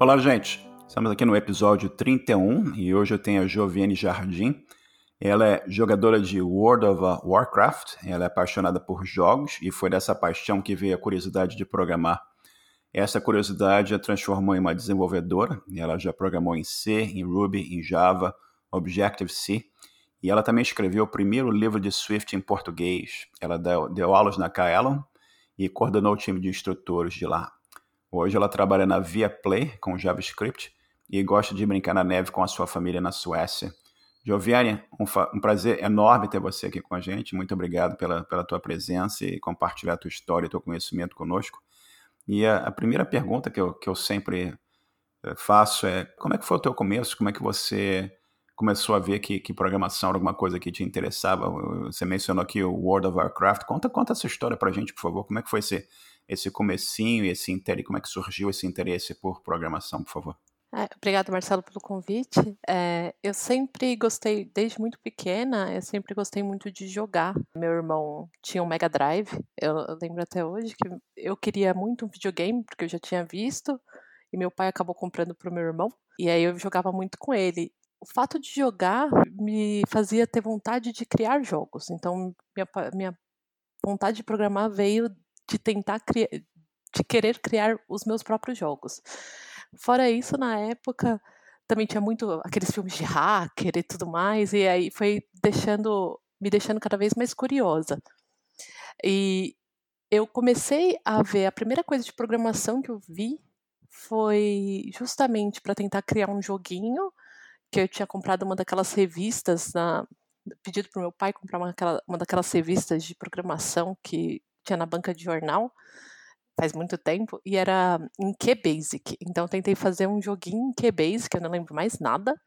Olá, gente. Estamos aqui no episódio 31 e hoje eu tenho a Joviane Jardim. Ela é jogadora de World of Warcraft, ela é apaixonada por jogos e foi dessa paixão que veio a curiosidade de programar. Essa curiosidade a transformou em uma desenvolvedora, ela já programou em C, em Ruby, em Java, Objective-C e ela também escreveu o primeiro livro de Swift em português. Ela deu, deu aulas na Kaelon e coordenou o time de instrutores de lá. Hoje ela trabalha na Viaplay com JavaScript e gosta de brincar na neve com a sua família na Suécia. Joviane, um, um, prazer enorme ter você aqui com a gente. Muito obrigado pela, pela tua presença e compartilhar a tua história e teu conhecimento conosco. E a, a primeira pergunta que eu, que eu sempre eh, faço é como é que foi o teu começo? Como é que você começou a ver que, que programação era alguma coisa que te interessava? Você mencionou aqui o World of Warcraft. Conta, conta essa história pra gente, por favor. Como é que foi esse, esse comecinho, esse interesse, como é que surgiu esse interesse por programação, por favor? É, obrigada, Marcelo, pelo convite. É, eu sempre gostei, desde muito pequena, eu sempre gostei muito de jogar. Meu irmão tinha um Mega Drive, eu, eu lembro até hoje que eu queria muito um videogame, porque eu já tinha visto, e meu pai acabou comprando para o meu irmão, e aí eu jogava muito com ele. O fato de jogar me fazia ter vontade de criar jogos, então minha, minha vontade de programar veio de tentar criar, de querer criar os meus próprios jogos. Fora isso, na época também tinha muito aqueles filmes de hacker e tudo mais, e aí foi deixando, me deixando cada vez mais curiosa. E eu comecei a ver a primeira coisa de programação que eu vi foi justamente para tentar criar um joguinho que eu tinha comprado uma daquelas revistas na pedido para meu pai comprar uma, uma daquelas revistas de programação que tinha na banca de jornal faz muito tempo, e era em QBasic. Então tentei fazer um joguinho em QBasic, eu não lembro mais nada,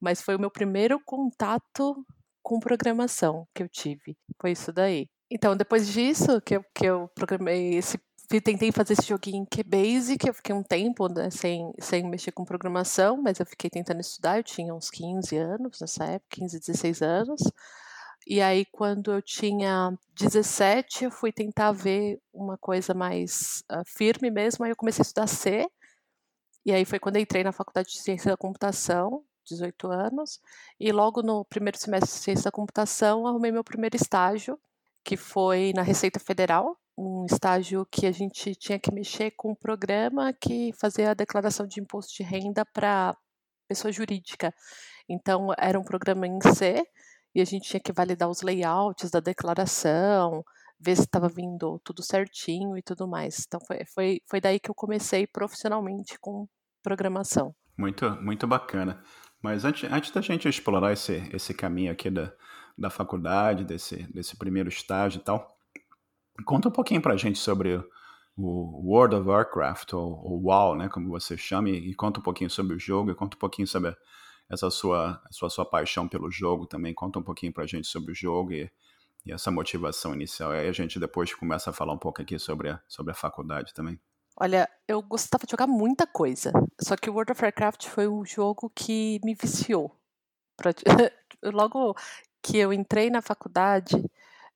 mas foi o meu primeiro contato com programação que eu tive. Foi isso daí. Então, depois disso, que eu, que eu programei esse. Tentei fazer esse joguinho em QBasic, eu fiquei um tempo né, sem, sem mexer com programação, mas eu fiquei tentando estudar, eu tinha uns 15 anos nessa época, 15, 16 anos. E aí, quando eu tinha 17, eu fui tentar ver uma coisa mais uh, firme mesmo. Aí eu comecei a estudar C. E aí foi quando eu entrei na Faculdade de Ciência da Computação, 18 anos. E logo no primeiro semestre de Ciência da Computação, arrumei meu primeiro estágio, que foi na Receita Federal. Um estágio que a gente tinha que mexer com um programa que fazia a declaração de imposto de renda para pessoa jurídica. Então, era um programa em C e a gente tinha que validar os layouts da declaração, ver se estava vindo tudo certinho e tudo mais. Então foi, foi, foi daí que eu comecei profissionalmente com programação. Muito, muito bacana. Mas antes, antes da gente explorar esse, esse caminho aqui da, da faculdade, desse, desse primeiro estágio e tal, conta um pouquinho pra gente sobre o World of Warcraft, ou, ou WoW, né, como você chama, e, e conta um pouquinho sobre o jogo, e conta um pouquinho sobre essa sua, sua, sua paixão pelo jogo também. Conta um pouquinho para a gente sobre o jogo e, e essa motivação inicial. Aí a gente depois começa a falar um pouco aqui sobre a, sobre a faculdade também. Olha, eu gostava de jogar muita coisa. Só que World of Warcraft foi um jogo que me viciou. Logo que eu entrei na faculdade,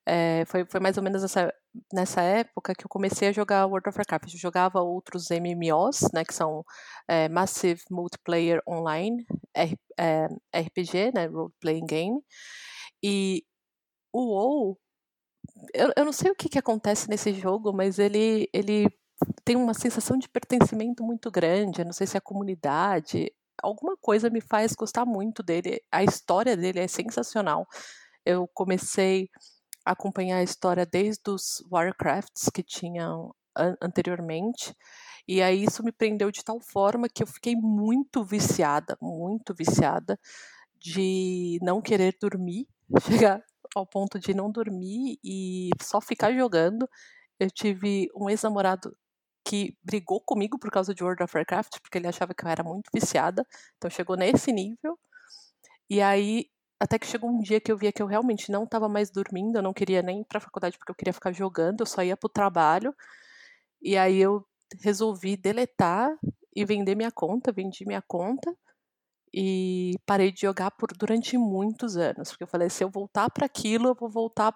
é, foi, foi mais ou menos essa, nessa época que eu comecei a jogar World of Warcraft. Eu jogava outros MMOs, né, que são é, Massive Multiplayer Online, R, é, RPG, né, Role Playing Game. E o WoW, eu, eu não sei o que, que acontece nesse jogo, mas ele, ele tem uma sensação de pertencimento muito grande. Eu não sei se é a comunidade, alguma coisa me faz gostar muito dele. A história dele é sensacional. Eu comecei acompanhar a história desde os Warcrafts que tinham an anteriormente. E aí isso me prendeu de tal forma que eu fiquei muito viciada, muito viciada, de não querer dormir, chegar ao ponto de não dormir e só ficar jogando. Eu tive um ex-namorado que brigou comigo por causa de World of Warcraft, porque ele achava que eu era muito viciada. Então chegou nesse nível. E aí até que chegou um dia que eu via que eu realmente não estava mais dormindo, eu não queria nem ir para a faculdade porque eu queria ficar jogando, eu só ia para o trabalho. E aí eu resolvi deletar e vender minha conta, vendi minha conta e parei de jogar por durante muitos anos, porque eu falei, se eu voltar para aquilo, eu vou voltar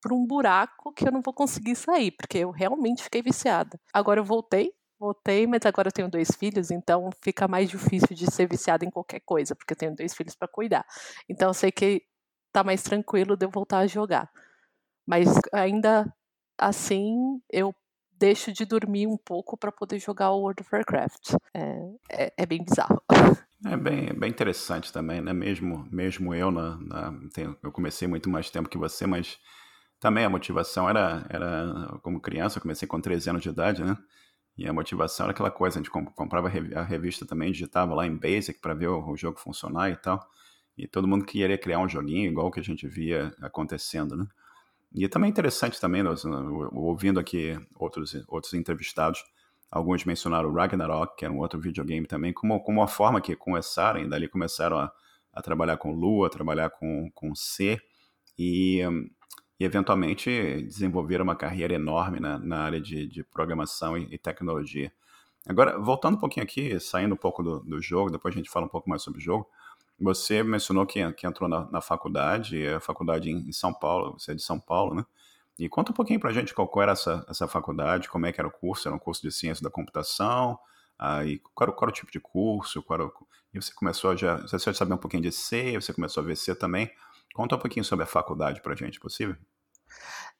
para um buraco que eu não vou conseguir sair, porque eu realmente fiquei viciada. Agora eu voltei voltei, mas agora eu tenho dois filhos, então fica mais difícil de ser viciada em qualquer coisa, porque eu tenho dois filhos para cuidar. Então eu sei que tá mais tranquilo de eu voltar a jogar. Mas ainda assim, eu deixo de dormir um pouco para poder jogar o World of Warcraft. É, é, é bem bizarro. É bem, bem interessante também, né? Mesmo, mesmo eu, na, na, eu comecei muito mais tempo que você, mas também a motivação era, era como criança, eu comecei com 13 anos de idade, né? E a motivação era aquela coisa, a gente comprava a revista também, digitava lá em Basic para ver o, jogo funcionar e tal. E todo mundo queria criar um joguinho igual que a gente via acontecendo, né? E também interessante também, ouvindo aqui outros, outros entrevistados, alguns mencionaram o Ragnarok, que era um outro videogame também, como, como uma forma que começaram, e dali começaram a, a trabalhar com Lua, a trabalhar com, com C, e, e eventualmente desenvolveram uma carreira enorme na, na área de, de programação e, e, tecnologia. Agora, voltando um pouquinho aqui, saindo um pouco do, do jogo, depois a gente fala um pouco mais sobre o jogo, você mencionou que, que entrou na, na faculdade, a faculdade em, em, São Paulo, você é de São Paulo, né? E conta um pouquinho pra gente qual, qual era essa, essa faculdade, como é que era o curso, era um curso de ciência da computação, aí qual, qual era o tipo de curso, qual era e você começou já, você já sabia um pouquinho de C, você começou a ver C também, conta um pouquinho sobre a faculdade pra gente, possível?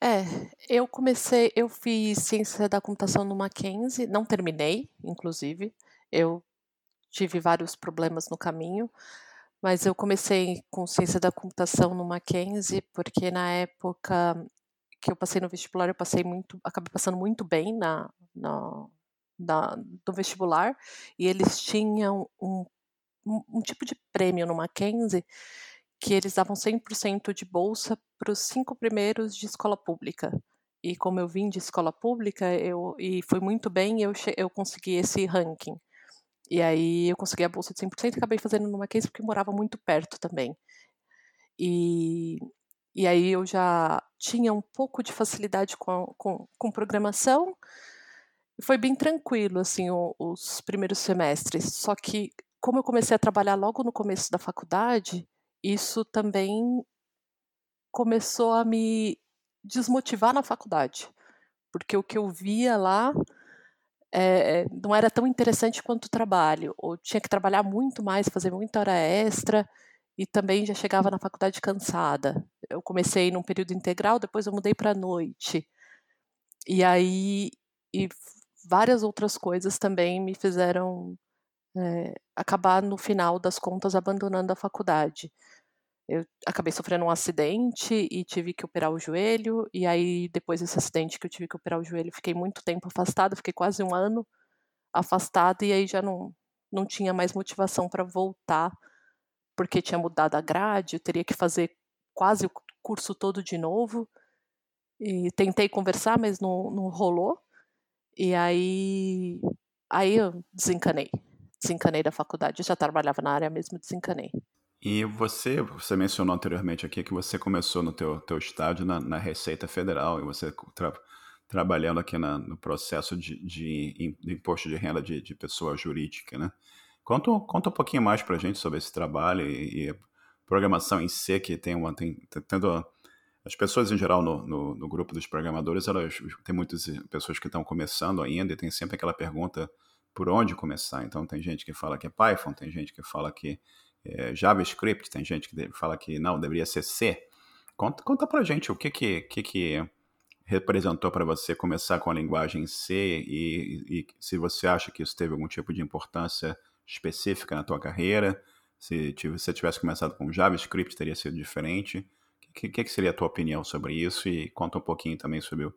É, eu comecei, eu fiz ciência da computação no Mackenzie, não terminei, inclusive, eu tive vários problemas no caminho, mas eu comecei com ciência da computação no Mackenzie, porque na época que eu passei no vestibular, eu passei muito, acabei passando muito bem na, na, na no vestibular, e eles tinham um, um, um tipo de prêmio no Mackenzie que eles davam 100% de bolsa para os cinco primeiros de escola pública. E como eu vim de escola pública, eu e foi muito bem, eu eu consegui esse ranking. E aí eu consegui a bolsa de 100% e acabei fazendo numa case porque morava muito perto também. E, e aí eu já tinha um pouco de facilidade com, com, com programação. Foi bem tranquilo, assim, o, os primeiros semestres. Só que, como eu comecei a trabalhar logo no começo da faculdade, isso também começou a me desmotivar na faculdade. Porque o que eu via lá é, não era tão interessante quanto o trabalho, ou tinha que trabalhar muito mais, fazer muita hora extra, e também já chegava na faculdade cansada. Eu comecei num período integral, depois eu mudei para noite. E aí, e várias outras coisas também me fizeram é, acabar, no final das contas, abandonando a faculdade. Eu acabei sofrendo um acidente e tive que operar o joelho. E aí, depois desse acidente que eu tive que operar o joelho, fiquei muito tempo afastada, fiquei quase um ano afastada e aí já não, não tinha mais motivação para voltar, porque tinha mudado a grade, eu teria que fazer quase o curso todo de novo. E tentei conversar, mas não, não rolou. E aí, aí eu desencanei. Desencanei da faculdade. Já trabalhava na área mesmo, desencanei. E você, você mencionou anteriormente aqui que você começou no teu, teu estágio na, na Receita Federal e você tra, trabalhando aqui na, no processo de, de, de, imposto de renda de, de pessoa jurídica, né? Conta, conta um pouquinho mais para gente sobre esse trabalho e, e, programação em si, que tem uma... Tem, tendo, as pessoas em geral no, no, no, grupo dos programadores, elas tem muitas pessoas que estão começando ainda e tem sempre aquela pergunta por onde começar. Então tem gente que fala que é Python, tem gente que fala que é, JavaScript, tem gente que fala que não, deveria ser C. Conta, conta pra gente o que que, que, que representou para você começar com a linguagem C e, e, se você acha que isso teve algum tipo de importância específica na tua carreira, se você tivesse começado com JavaScript teria sido diferente. O que, que, que, seria a tua opinião sobre isso e conta um pouquinho também sobre o,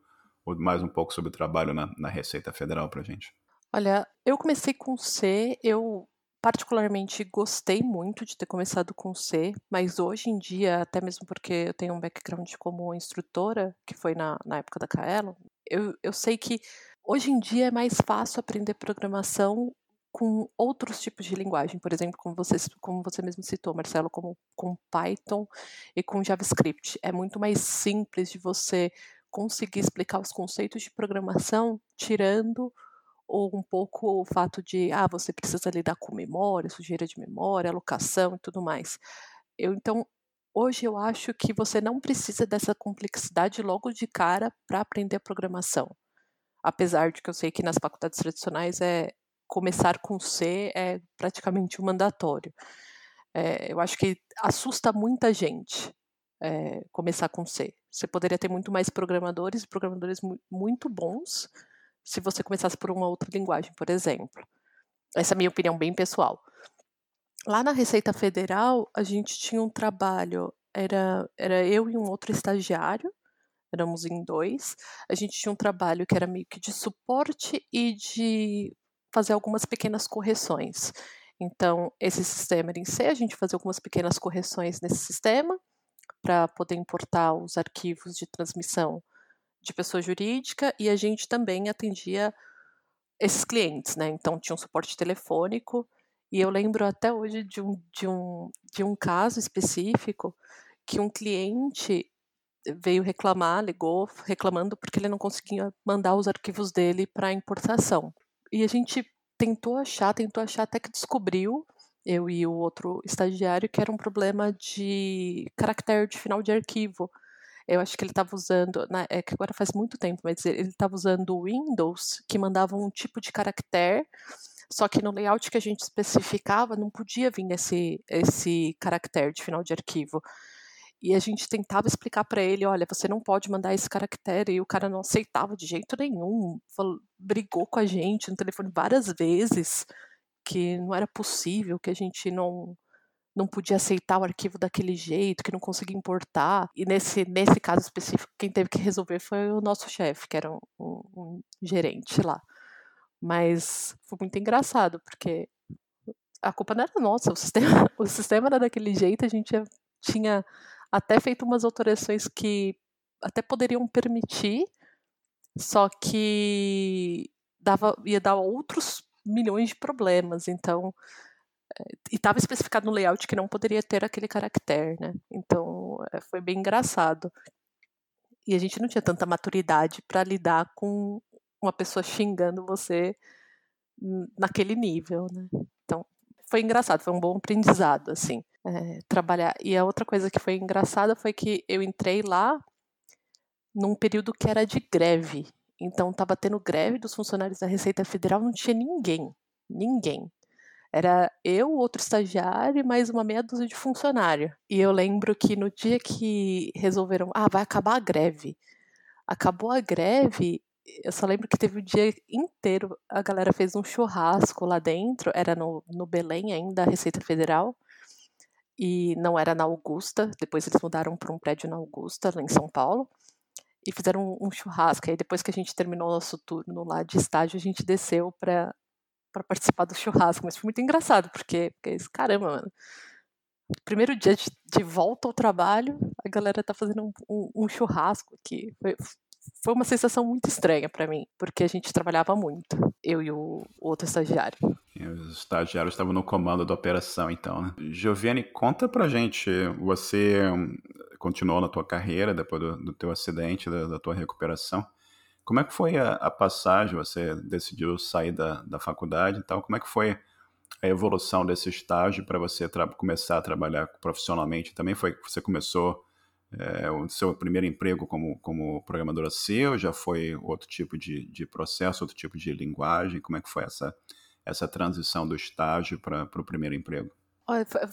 mais um pouco sobre o trabalho na, na Receita Federal para gente. Olha, eu comecei com C, eu particularmente gostei muito de ter começado com C, mas hoje em dia, até mesmo porque eu tenho um background como instrutora, que foi na, na época da Kaelo, eu, eu sei que hoje em dia é mais fácil aprender programação com outros tipos de linguagem, por exemplo, como você, como você mesmo citou, Marcelo, como com Python e com JavaScript. É muito mais simples de você conseguir explicar os conceitos de programação tirando ou um pouco o fato de, ah, você precisa lidar com memória, sujeira de memória, alocação e tudo mais. Eu, então, hoje eu acho que você não precisa dessa complexidade logo de cara para aprender a programação. apesar de que eu sei que nas faculdades tradicionais é começar com C é praticamente um mandatório. É, eu acho que assusta muita gente é, começar com C. Você poderia ter muito mais programadores, programadores muito bons, se você começasse por uma outra linguagem, por exemplo. Essa é a minha opinião bem pessoal. Lá na Receita Federal, a gente tinha um trabalho, era, era eu e um outro estagiário, éramos em dois. A gente tinha um trabalho que era meio que de suporte e de fazer algumas pequenas correções. Então, esse sistema era em C, a gente fazia algumas pequenas correções nesse sistema para poder importar os arquivos de transmissão de pessoa jurídica e a gente também atendia esses clientes, né? Então tinha um suporte telefônico e eu lembro até hoje de um, de um, de um caso específico que um cliente veio reclamar, ligou reclamando porque ele não conseguia mandar os arquivos dele para importação. E a gente tentou achar, tentou achar até que descobriu eu e o outro estagiário que era um problema de caractere de final de arquivo. Eu acho que ele estava usando, né, é que agora faz muito tempo, mas ele estava usando o Windows que mandava um tipo de caractere, só que no layout que a gente especificava não podia vir esse, esse caractere de final de arquivo. E a gente tentava explicar para ele, olha, você não pode mandar esse caractere, e o cara não aceitava de jeito nenhum, falou, brigou com a gente no telefone várias vezes, que não era possível, que a gente não não podia aceitar o arquivo daquele jeito, que não conseguia importar. E nesse, nesse caso específico, quem teve que resolver foi o nosso chefe, que era um, um, um gerente lá. Mas foi muito engraçado, porque a culpa não era nossa, o sistema, o sistema era daquele jeito, a gente tinha até feito umas alterações que até poderiam permitir, só que dava, ia dar outros milhões de problemas. Então, e estava especificado no layout que não poderia ter aquele caractere, né? Então é, foi bem engraçado. E a gente não tinha tanta maturidade para lidar com uma pessoa xingando você naquele nível, né? Então foi engraçado, foi um bom aprendizado, assim, é, trabalhar. E a outra coisa que foi engraçada foi que eu entrei lá num período que era de greve. Então estava tendo greve dos funcionários da Receita Federal, não tinha ninguém, ninguém. Era eu, outro estagiário e mais uma meia dúzia de funcionário. E eu lembro que no dia que resolveram, ah, vai acabar a greve. Acabou a greve, eu só lembro que teve o dia inteiro, a galera fez um churrasco lá dentro, era no, no Belém ainda, a Receita Federal, e não era na Augusta, depois eles mudaram para um prédio na Augusta, lá em São Paulo, e fizeram um, um churrasco. Aí depois que a gente terminou o nosso turno lá de estágio, a gente desceu para para participar do churrasco, mas foi muito engraçado, porque, porque caramba, mano. Primeiro dia de, de, volta ao trabalho, a galera tá fazendo um, um, um churrasco aqui. Foi, foi uma sensação muito estranha para mim, porque a gente trabalhava muito, eu e o, outro estagiário. Os estagiários estavam no comando da operação, então, né? Giovanni, conta pra gente, você continuou na tua carreira depois do, do teu acidente, da, da tua recuperação. Como é que foi a, a passagem? Você decidiu sair da, da faculdade e tal. Como é que foi a evolução desse estágio para você começar a trabalhar profissionalmente? Também foi que você começou é, o seu primeiro emprego como, como programadora ou já foi outro tipo de, de processo, outro tipo de linguagem? Como é que foi essa, essa transição do estágio para o primeiro emprego?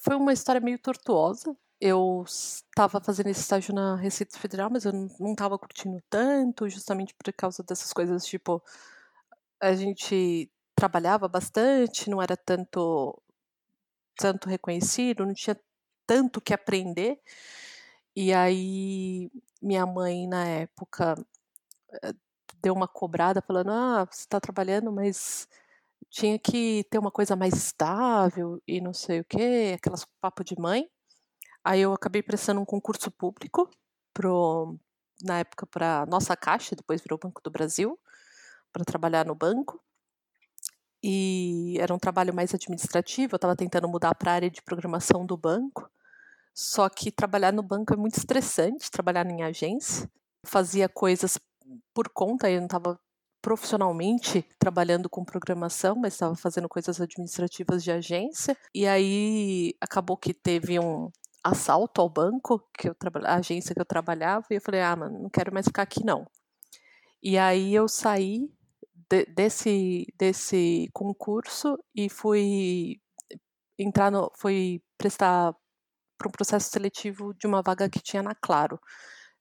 Foi uma história meio tortuosa, eu estava fazendo esse estágio na Receita Federal, mas eu não estava curtindo tanto, justamente por causa dessas coisas, tipo, a gente trabalhava bastante, não era tanto tanto reconhecido, não tinha tanto que aprender. E aí minha mãe na época eh, deu uma cobrada falando: "Ah, você está trabalhando, mas tinha que ter uma coisa mais estável e não sei o quê", aquelas papo de mãe. Aí eu acabei prestando um concurso público pro, na época para nossa caixa, depois virou Banco do Brasil, para trabalhar no banco. E era um trabalho mais administrativo, eu estava tentando mudar para a área de programação do banco. Só que trabalhar no banco é muito estressante, trabalhar em agência. Fazia coisas por conta, eu não estava profissionalmente trabalhando com programação, mas estava fazendo coisas administrativas de agência. E aí acabou que teve um, assalto ao banco, que eu a agência que eu trabalhava, e eu falei, ah, mano, não quero mais ficar aqui não. E aí eu saí de, desse, desse concurso e fui entrar no, fui prestar para um processo seletivo de uma vaga que tinha na Claro.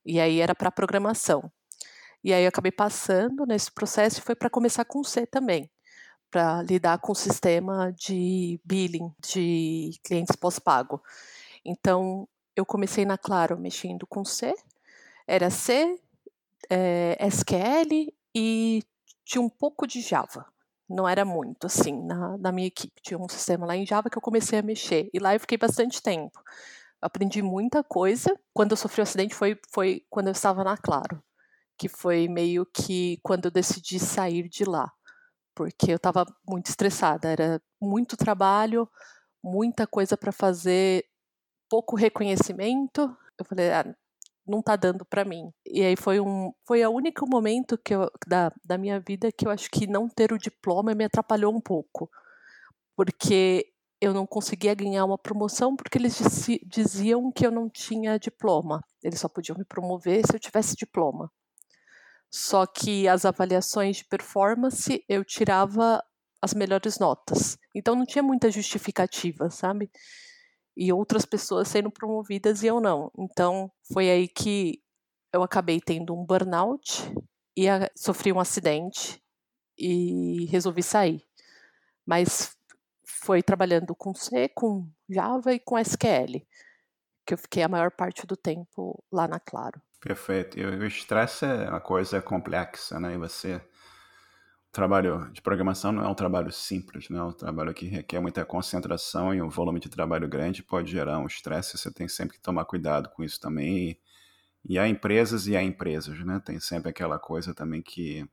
E aí era para programação. E aí eu acabei passando nesse processo e foi para começar com C também, para lidar com o sistema de billing de clientes pós-pago. Então eu comecei na Claro mexendo com C, era C, é, eh, SQL e tinha um pouco de Java. Não era muito, assim, na, na minha equipe. Tinha um sistema lá em Java que eu comecei a mexer. E lá eu fiquei bastante tempo. Aprendi muita coisa. Quando eu sofri o um acidente foi, foi quando eu estava na Claro que foi meio que quando eu decidi sair de lá, porque eu estava muito estressada, era muito trabalho, muita coisa para fazer, pouco reconhecimento. Eu falei, ah, não tá dando para mim. E aí foi um foi o único momento que eu, da, da minha vida que eu acho que não ter o diploma me atrapalhou um pouco. Porque eu não conseguia ganhar uma promoção porque eles diziam que eu não tinha diploma. Eles só podiam me promover se eu tivesse diploma. Só que as avaliações de performance eu tirava as melhores notas. Então não tinha muita justificativa, sabe? E outras pessoas sendo promovidas e eu não. Então foi aí que eu acabei tendo um burnout e a, sofri um acidente e resolvi sair. Mas foi trabalhando com C, com Java e com SQL, que eu fiquei a maior parte do tempo lá na Claro. Perfeito. E o estresse é uma coisa complexa, né? E você. Trabalho de programação não é um trabalho simples, né? É um trabalho que requer muita concentração e um volume de trabalho grande pode gerar um estresse. Você tem sempre que tomar cuidado com isso também. E, e há empresas e há empresas, né? Tem sempre aquela coisa também que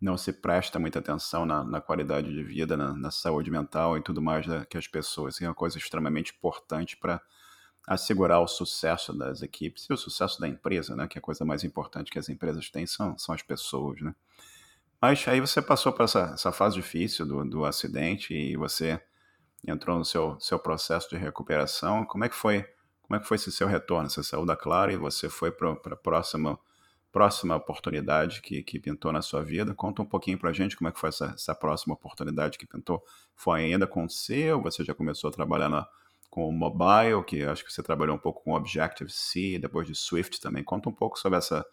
não se presta muita atenção na, na qualidade de vida, na, na, saúde mental e tudo mais da, que as pessoas. E é uma coisa extremamente importante para assegurar o sucesso das equipes e o sucesso da empresa, né? Que é a coisa mais importante que as empresas têm são, são as pessoas, né? Mas aí você passou por essa, essa fase difícil do, do acidente e você entrou no seu, seu processo de recuperação. Como é que foi? Como é que foi esse seu retorno? Você saiu da Clara e você foi para a próxima próxima oportunidade que, que pintou na sua vida. Conta um pouquinho para a gente como é que foi essa, essa próxima oportunidade que pintou. Foi ainda com você ou você já começou a trabalhar na, com o mobile, que acho que você trabalhou um pouco com Objective-C, depois de Swift também. Conta um pouco sobre essa,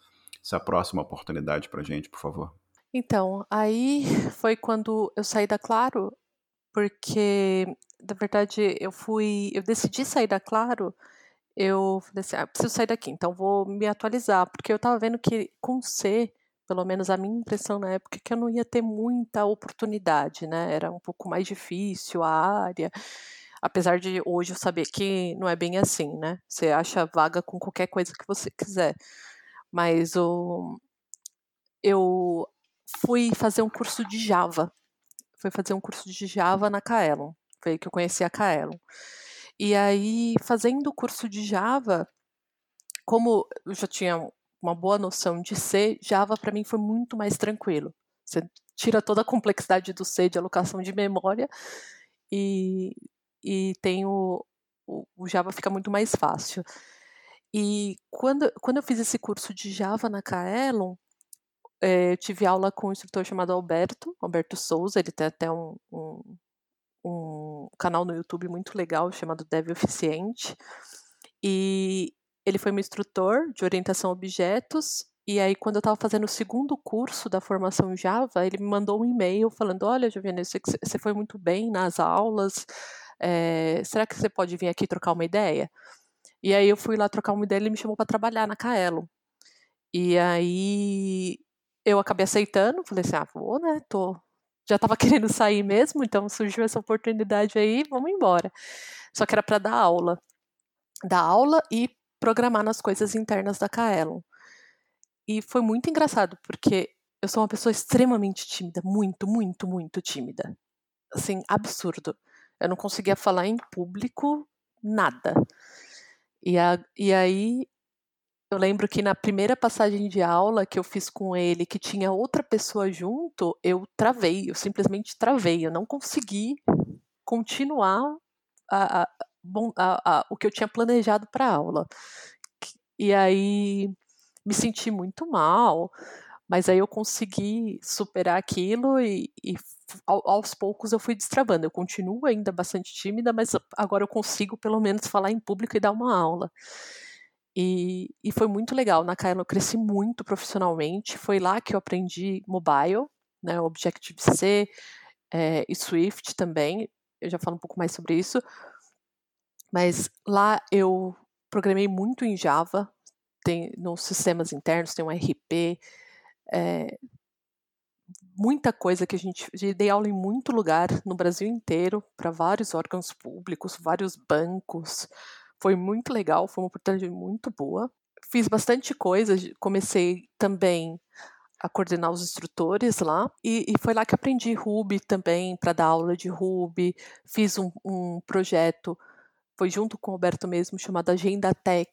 essa próxima oportunidade para a gente, por favor. Então, aí foi quando eu saí da Claro, porque, na verdade, eu fui, eu decidi sair da Claro, eu falei assim, ah, preciso sair daqui, então vou me atualizar, porque eu estava vendo que com C, pelo menos a minha impressão na época, é que eu não ia ter muita oportunidade, né, era um pouco mais difícil a área, Apesar de hoje eu saber que não é bem assim, né? Você acha vaga com qualquer coisa que você quiser. Mas o, eu fui fazer um curso de Java. Fui fazer um curso de Java na Kaelon. Foi aí que eu conheci a Kaelon. E aí, fazendo o curso de Java, como eu já tinha uma boa noção de C, Java para mim foi muito mais tranquilo. Você tira toda a complexidade do C de alocação de memória e e tem o, o, o Java fica muito mais fácil. E quando, quando eu fiz esse curso de Java na Kaelon, é, tive aula com um instrutor chamado Alberto, Alberto Souza, ele tem até um, um, um canal no YouTube muito legal chamado Dev Eficiente. E ele foi meu instrutor de orientação a objetos. E aí, quando eu estava fazendo o segundo curso da formação Java, ele me mandou um e-mail falando: Olha, Giovanni, você foi muito bem nas aulas, é, será que você pode vir aqui trocar uma ideia? E aí eu fui lá trocar uma ideia, ele me chamou para trabalhar na Kaelo. E aí eu acabei aceitando, falei assim, ah, vou, né, tô, já estava querendo sair mesmo, então surgiu essa oportunidade aí, vamos embora. Só que era para dar aula. Dar aula e programar nas coisas internas da Kaelon. E foi muito engraçado, porque eu sou uma pessoa extremamente tímida, muito, muito, muito tímida. Assim, absurdo. Eu não conseguia falar em público nada. E, a, e aí eu lembro que na primeira passagem de aula que eu fiz com ele, que tinha outra pessoa junto, eu travei, eu simplesmente travei, eu não consegui continuar a, a, a, o que eu tinha planejado para a aula. E aí me senti muito mal, Mas aí eu consegui superar aquilo e, e aos poucos eu fui destravando. Eu continuo ainda bastante tímida, mas agora eu consigo pelo menos falar em público e dar uma aula. E, e foi muito legal. Na Kaelo eu cresci muito profissionalmente. Foi lá que eu aprendi mobile, né, Objective-C é, e Swift também. Eu já falo um pouco mais sobre isso. Mas lá eu programei muito em Java, tem nos sistemas internos, tem um RP, é, muita coisa que a gente. Eu dei aula em muito lugar no Brasil inteiro, para vários órgãos públicos, vários bancos. Foi muito legal, foi uma oportunidade muito boa. Fiz bastante coisa, comecei também a coordenar os instrutores lá, e, e foi lá que aprendi Ruby também, para dar aula de Ruby. Fiz um, um projeto, foi junto com o Roberto mesmo, chamado Agenda Tech,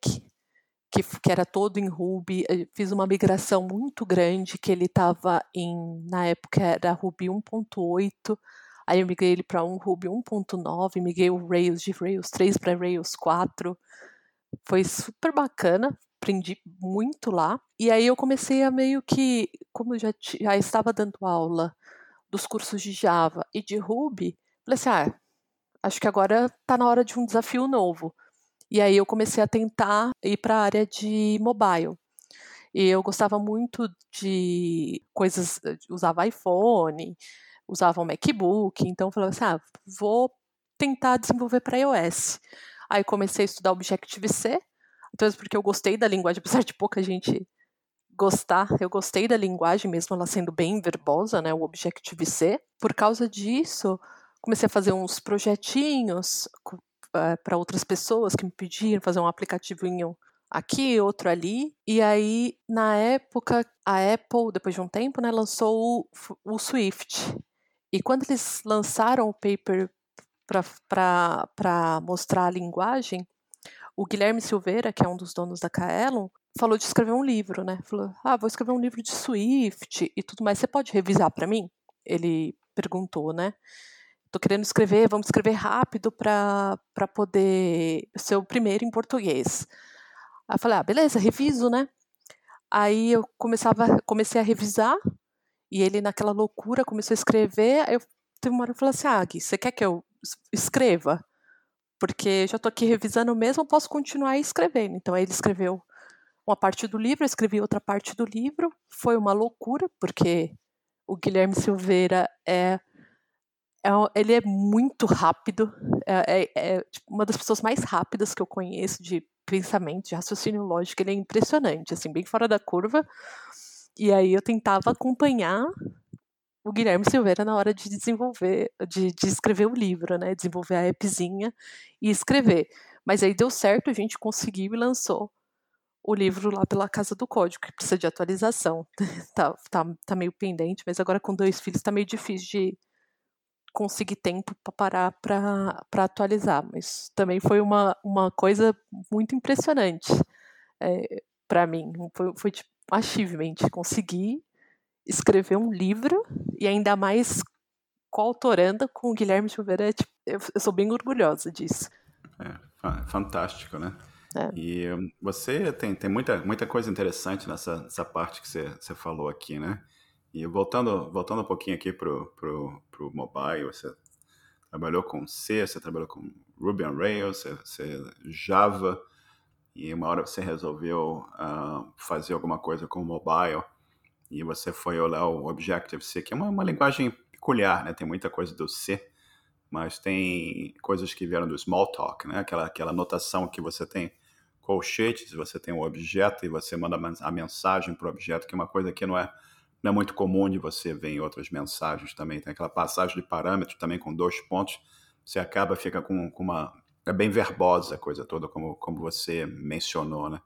que, que era todo em Ruby. Eu fiz uma migração muito grande, que ele estava em, na época era Ruby 1.8, aí eu migrei ele para um Ruby 1.9, migrei o Rails de Rails 3 para Rails 4. Foi super bacana, aprendi muito lá. E aí eu comecei a meio que, como eu já, já estava dando aula dos cursos de Java e de Ruby, falei assim, ah, acho que agora está na hora de um desafio novo. E aí eu comecei a tentar ir para a área de mobile. E eu gostava muito de coisas, usava iPhone, usava um MacBook, então falei assim, ah, vou tentar desenvolver para iOS. Aí comecei a estudar Objective-C, então porque eu gostei da linguagem, apesar de pouca gente gostar, eu gostei da linguagem, mesmo ela sendo bem verbosa, né, o Objective-C. Por causa disso, comecei a fazer uns projetinhos uh, para outras pessoas que me pediram fazer um aplicativinho aqui, outro ali. E aí, na época, a Apple, depois de um tempo, né, lançou o, o Swift. E quando eles lançaram o paper para mostrar a linguagem, o Guilherme Silveira, que é um dos donos da Kaelon, falou de escrever um livro, né? Falou: "Ah, vou escrever um livro de Swift e tudo mais. Você pode revisar para mim?" Ele perguntou, né? tô querendo escrever, vamos escrever rápido para poder ser o primeiro em português. Aí eu falei, ah, beleza, reviso, né? Aí eu começava, comecei a revisar, e ele naquela loucura começou a escrever, aí eu teve uma hora que falei assim, ah, Gui, você quer que eu escreva? Porque já tô aqui revisando mesmo, eu posso continuar escrevendo. Então aí ele escreveu uma parte do livro, eu escrevi outra parte do livro, foi uma loucura, porque o Guilherme Silveira é é, ele é muito rápido, é, é, é tipo, uma das pessoas mais rápidas que eu conheço de pensamento, de raciocínio lógico, ele é impressionante, assim, bem fora da curva. E aí eu tentava acompanhar o Guilherme Silveira na hora de desenvolver, de, de escrever o livro, né? Desenvolver a appzinha e escrever. Mas aí deu certo, a gente conseguiu e lançou o livro lá pela Casa do Código, que precisa de atualização. tá, tá, tá meio pendente, mas agora com dois filhos tá meio difícil de conseguir tempo para parar para atualizar, mas também foi uma, uma coisa muito impressionante é, para mim. Foi, foi tipo achievement, conseguir escrever um livro e ainda mais coautorando com o Guilherme Silveira. Tipo, eu, eu, sou bem orgulhosa disso. É, fantástico, né? É. E você tem, tem muita, muita coisa interessante nessa, nessa parte que você, você falou aqui, né? E voltando, voltando um pouquinho aqui pro, pro, pro mobile, você trabalhou com C, você trabalhou com Ruby on Rails, você, você Java, e uma hora você resolveu uh, fazer alguma coisa com mobile, e você foi olhar o Objective-C, que é uma, uma linguagem peculiar, né? Tem muita coisa do C, mas tem coisas que vieram do Smalltalk, né? Aquela, aquela notação que você tem colchetes, você tem um objeto e você manda a mensagem para o objeto, que é uma coisa que não é não é muito comum de você ver em outras mensagens também. Tem aquela passagem de parâmetro também com dois pontos. Você acaba, fica com, com uma. É bem verbosa a coisa toda, como, como você mencionou, né?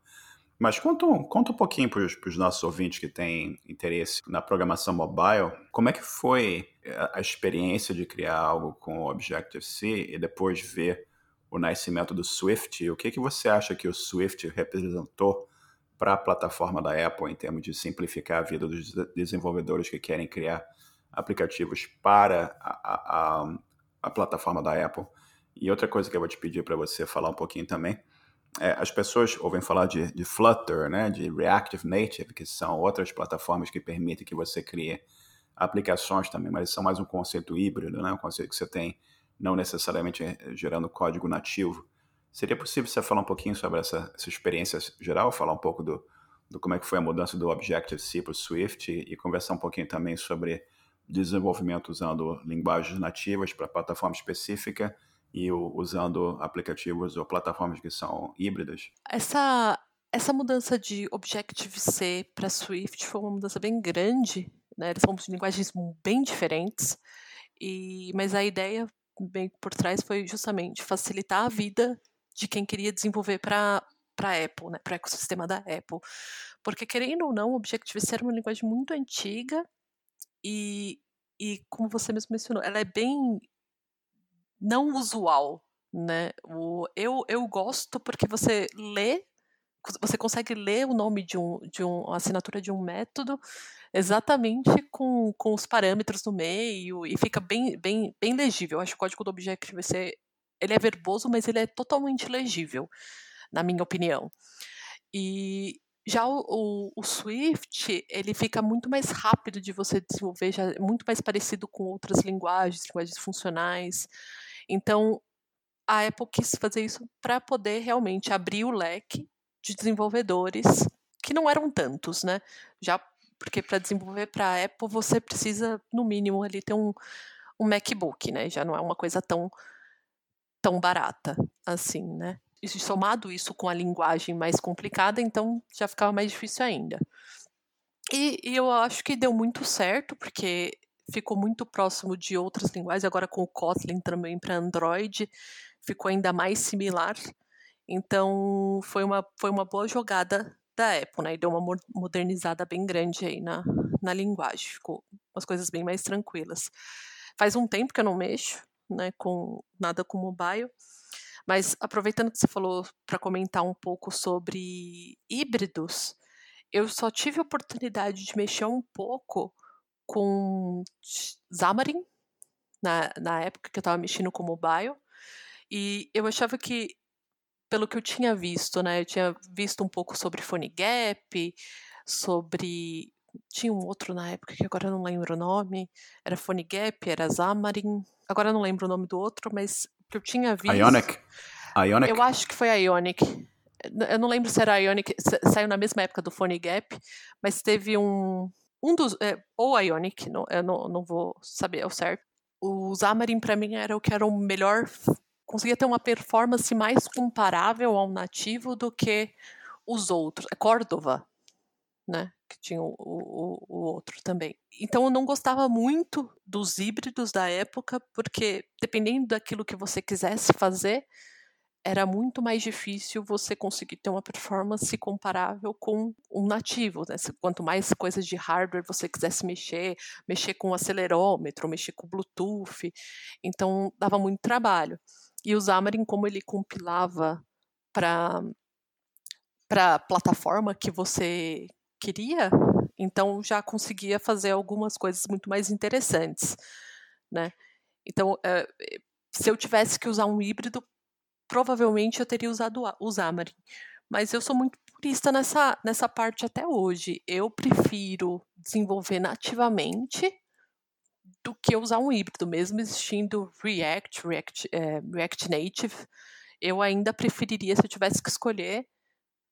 Mas conta, conta um pouquinho para os nossos ouvintes que têm interesse na programação mobile, como é que foi a experiência de criar algo com o Objective-C e depois ver o nascimento do Swift? O que, que você acha que o Swift representou para a plataforma da Apple em termos de simplificar a vida dos desenvolvedores que querem criar aplicativos para a, a, a plataforma da Apple. E outra coisa que eu vou te pedir para você falar um pouquinho também é, as pessoas ouvem falar de, de, Flutter, né, de Reactive Native, que são outras plataformas que permitem que você crie aplicações também, mas são mais um conceito híbrido, né, um conceito que você tem não necessariamente gerando código nativo. Seria possível você falar um pouquinho sobre essa, essa experiência geral, falar um pouco do, do como é que foi a mudança do Objective-C para o Swift e, e, conversar um pouquinho também sobre desenvolvimento usando linguagens nativas para plataforma específica e usando aplicativos ou plataformas que são híbridas? Essa, essa mudança de Objective-C para Swift foi uma mudança bem grande, né? Eles são linguagens bem diferentes, e, mas a ideia bem por trás foi justamente facilitar a vida de quem queria desenvolver para para a Apple, né, para o ecossistema da Apple. Porque, querendo ou não, o Objective-C era uma linguagem muito antiga e, e, como você mesmo mencionou, ela é bem não usual, né? O, eu, eu gosto porque você lê, você consegue ler o nome de, um, de um, a assinatura de um método exatamente com, com os parâmetros no meio e fica bem, bem, bem legível. Eu acho que o código do Objective-C ele é verboso, mas ele é totalmente legível, na minha opinião. E já o, o, o, Swift, ele fica muito mais rápido de você desenvolver, já é muito mais parecido com outras linguagens, linguagens funcionais. Então, a Apple quis fazer isso para poder realmente abrir o leque de desenvolvedores, que não eram tantos, né? Já porque para desenvolver para a Apple você precisa, no mínimo, ali ter um, um MacBook, né? Já não é uma coisa tão tão barata assim, né? E somado isso com a linguagem mais complicada, então já ficava mais difícil ainda. E, e eu acho que deu muito certo, porque ficou muito próximo de outras linguagens, agora com o Kotlin também para Android, ficou ainda mais similar. Então foi uma, foi uma boa jogada da Apple, né? E deu uma modernizada bem grande aí na, na linguagem, ficou umas coisas bem mais tranquilas. Faz um tempo que eu não mexo, né, com nada com mobile. Mas aproveitando que você falou para comentar um pouco sobre híbridos, eu só tive a oportunidade de mexer um pouco com Xamarin, na, na época que eu estava mexendo com mobile, e eu achava que, pelo que eu tinha visto, né, eu tinha visto um pouco sobre PhoneGap, sobre tinha um outro na época que agora eu não lembro o nome. Era PhoneGap, era Xamarin. Agora eu não lembro o nome do outro, mas que eu tinha visto. Ionic? Ionic? Eu acho que foi a Ionic. Eu não lembro se era a Ionic, saiu na mesma época do PhoneGap, mas teve um. Um dos. É, ou Ionic, não, eu não, não vou saber ao certo. O Xamarin, para mim, era o que era o melhor. Conseguia ter uma performance mais comparável ao nativo do que os outros. É Cordova, né? Que tinha o, o, o, outro também. Então eu não gostava muito dos híbridos da época, porque dependendo daquilo que você quisesse fazer, era muito mais difícil você conseguir ter uma performance comparável com um nativo. Né? Quanto mais coisas de hardware você quisesse mexer, mexer com o acelerômetro, mexer com o Bluetooth, então dava muito trabalho. E o Xamarin, como ele compilava para a plataforma que você queria, então já conseguia fazer algumas coisas muito mais interessantes, né? Então, é, se eu tivesse que usar um híbrido, provavelmente eu teria usado o Xamarin. Mas eu sou muito purista nessa, nessa parte até hoje. Eu prefiro desenvolver nativamente do que usar um híbrido, mesmo existindo React, React, é, React Native. Eu ainda preferiria, se eu tivesse que escolher,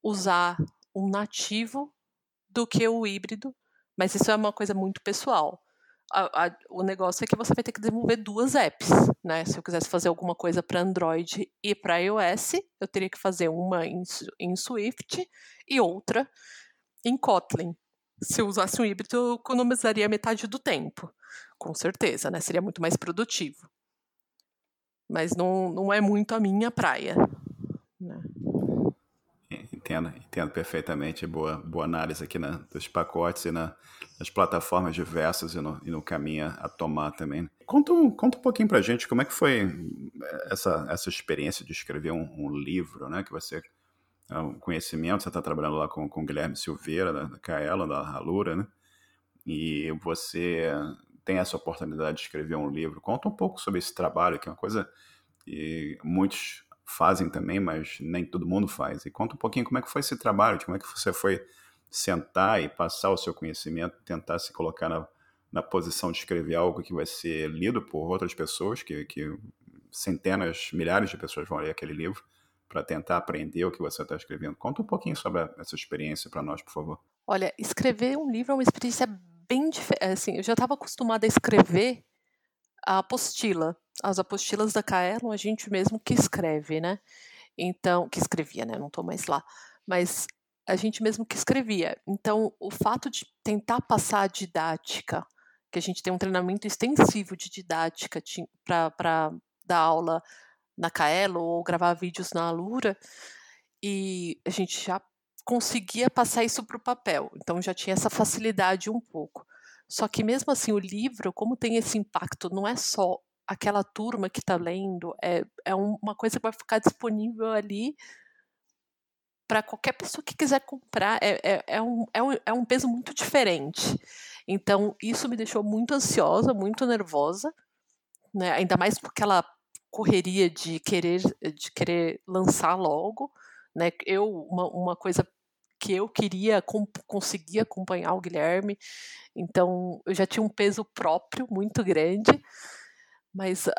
usar um nativo do que o híbrido, mas isso é uma coisa muito pessoal. A, a, o negócio é que você vai ter que desenvolver duas apps, né? Se eu quisesse fazer alguma coisa para Android e para iOS, eu teria que fazer uma em, em Swift e outra em Kotlin. Se eu usasse um híbrido, eu economizaria metade do tempo, com certeza, né? Seria muito mais produtivo. Mas não, não é muito a minha praia. Né? Entendo, entendo perfeitamente. Boa, boa análise aqui na, dos pacotes e na, nas plataformas diversas e no, e no caminho a tomar também. Conta um, conta um pouquinho pra gente como é que foi essa, essa experiência de escrever um, um livro, né? Que você é um conhecimento, você está trabalhando lá com, com o Guilherme Silveira, da, da Kaela, da Alura, né? E você tem essa oportunidade de escrever um livro. Conta um pouco sobre esse trabalho, que é uma coisa que muitos fazem também, mas nem todo mundo faz. E conta um pouquinho como é que foi esse trabalho, como é que você foi sentar e passar o seu conhecimento, tentar se colocar na, na posição de escrever algo que vai ser lido por outras pessoas, que, que centenas, milhares de pessoas vão ler aquele livro para tentar aprender o que você está escrevendo. Conta um pouquinho sobre essa experiência para nós, por favor. Olha, escrever um livro é uma experiência bem diferente. Assim, eu já estava acostumada a escrever a apostila. As apostilas da Kaelon, a gente mesmo que escreve, né? Então, que escrevia, né? Não estou mais lá. Mas a gente mesmo que escrevia. Então, o fato de tentar passar a didática, que a gente tem um treinamento extensivo de didática para dar aula na Kaelo ou gravar vídeos na Alura, e a gente já conseguia passar isso para o papel. Então já tinha essa facilidade um pouco. Só que mesmo assim o livro, como tem esse impacto, não é só aquela turma que está lendo, é, é uma coisa que vai ficar disponível ali para qualquer pessoa que quiser comprar. É, é, é, um, é, um, é um peso muito diferente. Então isso me deixou muito ansiosa, muito nervosa, né? ainda mais porque ela correria de querer de querer lançar logo, né? Eu uma, uma coisa que eu queria conseguir acompanhar o Guilherme, então eu já tinha um peso próprio muito grande, mas é,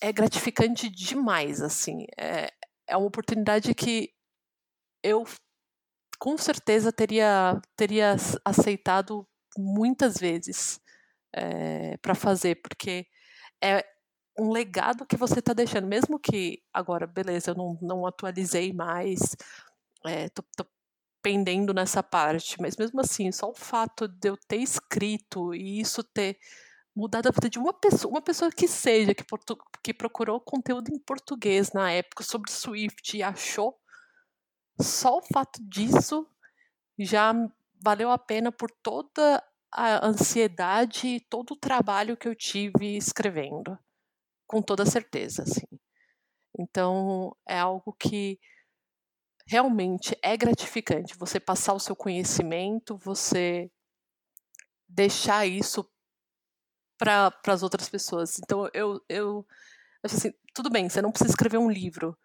é gratificante demais, assim, é, é uma oportunidade que eu com certeza teria teria aceitado muitas vezes é, eh, para fazer, porque é, um legado que você está deixando, mesmo que agora, beleza, eu não, não atualizei mais, é, tô, tô pendendo nessa parte, mas mesmo assim, só o fato de eu ter escrito e isso ter mudado a vida de uma pessoa, uma pessoa que seja, que, que procurou conteúdo em português na época sobre Swift e achou, só o fato disso já valeu a pena por toda a ansiedade e todo o trabalho que eu tive escrevendo com toda certeza, assim. Então, é algo que realmente é gratificante você passar o seu conhecimento, você deixar isso para as outras pessoas. Então, eu, eu acho assim, tudo bem, você não precisa escrever um livro,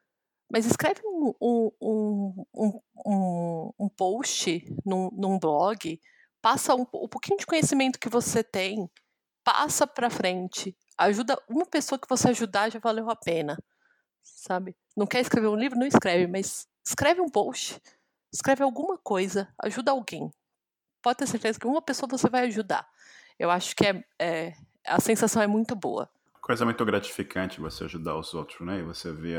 mas escreve um, um, um, um, um post num, num blog, passa um, um pouquinho de conhecimento que você tem, passa para frente, ajuda uma pessoa que você ajudar já valeu a pena, sabe? Não quer escrever um livro, não escreve, mas escreve um post, escreve alguma coisa, ajuda alguém. Pode ter certeza que uma pessoa você vai ajudar. Eu acho que é, é a sensação é muito boa. Coisa muito gratificante você ajudar os outros, né? E você vê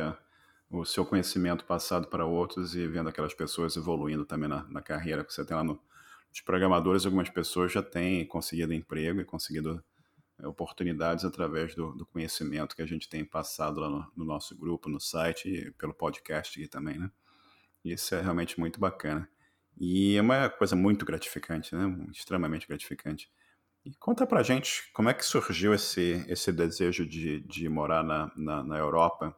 o seu conhecimento passado para outros e vendo aquelas pessoas evoluindo também na, na carreira que você tem lá no, programadores. Algumas pessoas já têm conseguido emprego e conseguido é, oportunidades através do, do, conhecimento que a gente tem passado lá no, no, nosso grupo, no site e pelo podcast aqui também, né? Isso é realmente muito bacana. E é uma coisa muito gratificante, né? Extremamente gratificante. E conta pra gente como é que surgiu esse, esse desejo de, de morar na, na, na Europa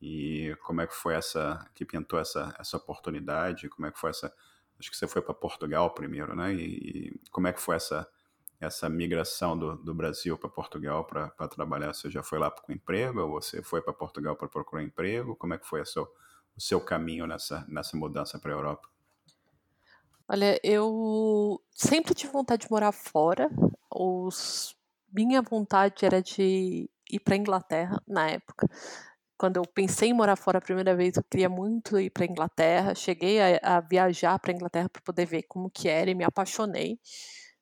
e como é que foi essa, que pintou essa, essa oportunidade, como é que foi essa, acho que você foi para Portugal primeiro, né? E, e como é que foi essa essa migração do, do Brasil para Portugal para trabalhar? Você já foi lá com emprego ou você foi para Portugal para procurar emprego? Como é que foi o seu, o seu caminho nessa, nessa mudança para a Europa? Olha, eu sempre tive vontade de morar fora. Os... Minha vontade era de ir para Inglaterra na época. Quando eu pensei em morar fora a primeira vez, eu queria muito ir para Inglaterra. Cheguei a, a viajar para Inglaterra para poder ver como que era e me apaixonei.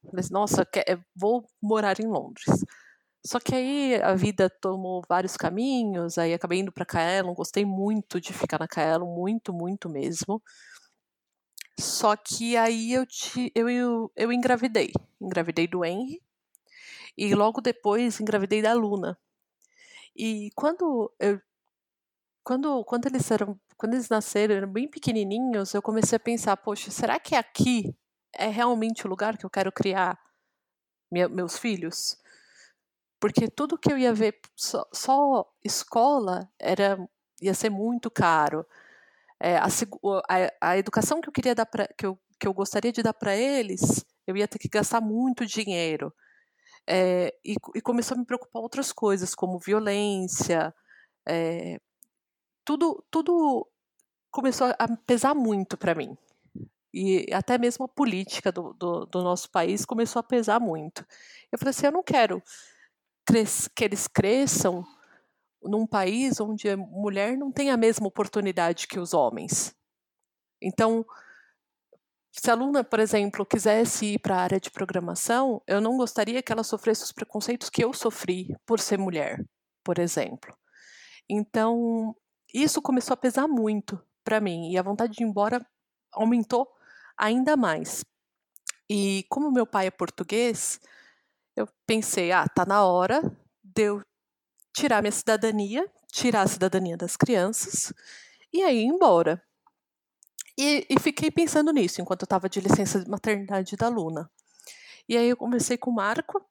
Falei nossa, vou morar em Londres. Só que aí a vida tomou vários caminhos, aí acabei indo para Kaelon, gostei muito de ficar na Kaelon, muito, muito mesmo. Só que aí eu, te, eu, eu, eu engravidei. Engravidei do Henry e logo depois engravidei da Luna. E quando eu quando, quando eles eram quando eles nasceram, eram bem pequenininhos, eu comecei a pensar, poxa, será que aqui é realmente o lugar que eu quero criar minha, meus filhos? Porque tudo que eu ia ver só, só escola era ia ser muito caro. É, a, a, a, educação que eu queria dar que eu, que eu gostaria de dar para eles, eu ia ter que gastar muito dinheiro. É, e, e, começou a me preocupar outras coisas, como violência, é, tudo, tudo começou a pesar muito para mim. E até mesmo a política do, do, do, nosso país começou a pesar muito. Eu falei assim: eu não quero que eles cresçam num país onde a mulher não tem a mesma oportunidade que os homens. Então, se a aluna, por exemplo, quisesse ir para a área de programação, eu não gostaria que ela sofresse os preconceitos que eu sofri por ser mulher, por exemplo. Então, isso começou a pesar muito para mim e a vontade de ir embora aumentou ainda mais. E como meu pai é português, eu pensei, ah, tá na hora de eu tirar minha cidadania, tirar a cidadania das crianças e aí ir embora. E, e fiquei pensando nisso enquanto eu estava de licença de maternidade da Luna. E aí eu conversei com o Marco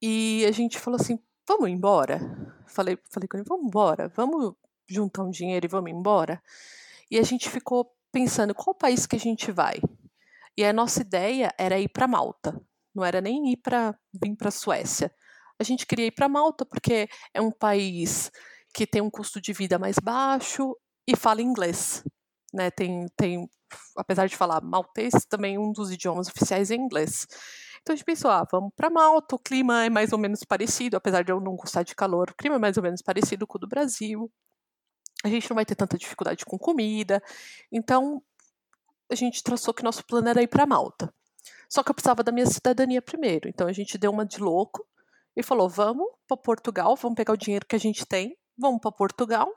e a gente falou assim: vamos embora? Falei, falei com ele: vamos embora, vamos juntar um dinheiro e vamos embora? E a gente ficou pensando qual país que a gente vai. E a nossa ideia era ir para Malta, não era nem ir para vir para a Suécia. A gente queria ir para Malta porque é um país que tem um custo de vida mais baixo e fala inglês. Né? Tem, tem, apesar de falar maltês, também um dos idiomas oficiais é inglês. Então a gente pensou, ah, vamos para Malta, o clima é mais ou menos parecido, apesar de eu não gostar de calor, o clima é mais ou menos parecido com o do Brasil. A gente não vai ter tanta dificuldade com comida. Então a gente traçou que nosso plano era ir para Malta. Só que eu precisava da minha cidadania primeiro. Então a gente deu uma de louco e falou: vamos para Portugal, vamos pegar o dinheiro que a gente tem, vamos para Portugal.